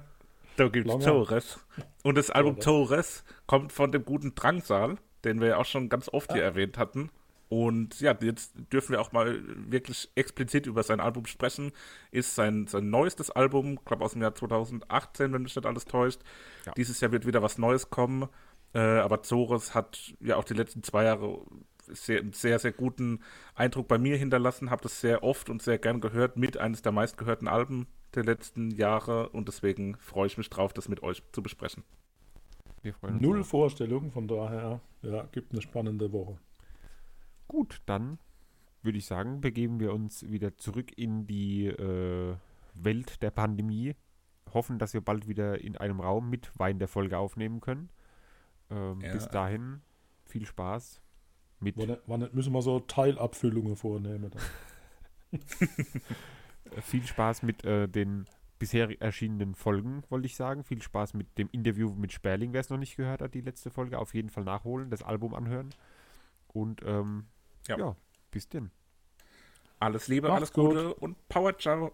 Da gibt's Lange. Zores. Und das Album Zores. Zores kommt von dem guten Drangsal, den wir ja auch schon ganz oft Ah. hier erwähnt hatten. Und ja, jetzt dürfen wir auch mal wirklich explizit über sein Album sprechen. Ist sein, sein neuestes Album, glaube aus dem Jahr 2018, wenn mich nicht alles täuscht. Ja. Dieses Jahr wird wieder was Neues kommen. Äh, aber Zores hat ja auch die letzten zwei Jahre sehr, einen sehr, sehr guten Eindruck bei mir hinterlassen. Habe das sehr oft und sehr gern gehört. Mit eines der meistgehörten Alben der letzten Jahre und deswegen freue ich mich drauf, das mit euch zu besprechen. Wir freuen uns. Null drauf. Vorstellung, von daher, ja, gibt eine spannende Woche. Gut, dann würde ich sagen, begeben wir uns wieder zurück in die äh, Welt der Pandemie. Hoffen, dass wir bald wieder in einem Raum mit Wein der Folge aufnehmen können. Ähm, Ja. Bis dahin viel Spaß mit Wann, wann müssen wir so Teilabfüllungen vornehmen. Dann. Äh, Viel Spaß mit äh, den bisher erschienenen Folgen, wollte ich sagen. Viel Spaß mit dem Interview mit Sperling, wer es noch nicht gehört hat, die letzte Folge. Auf jeden Fall nachholen, das Album anhören. Und ähm, ja. Ja. bis denn. Alles Liebe, Macht's alles Gute und Power Ciao.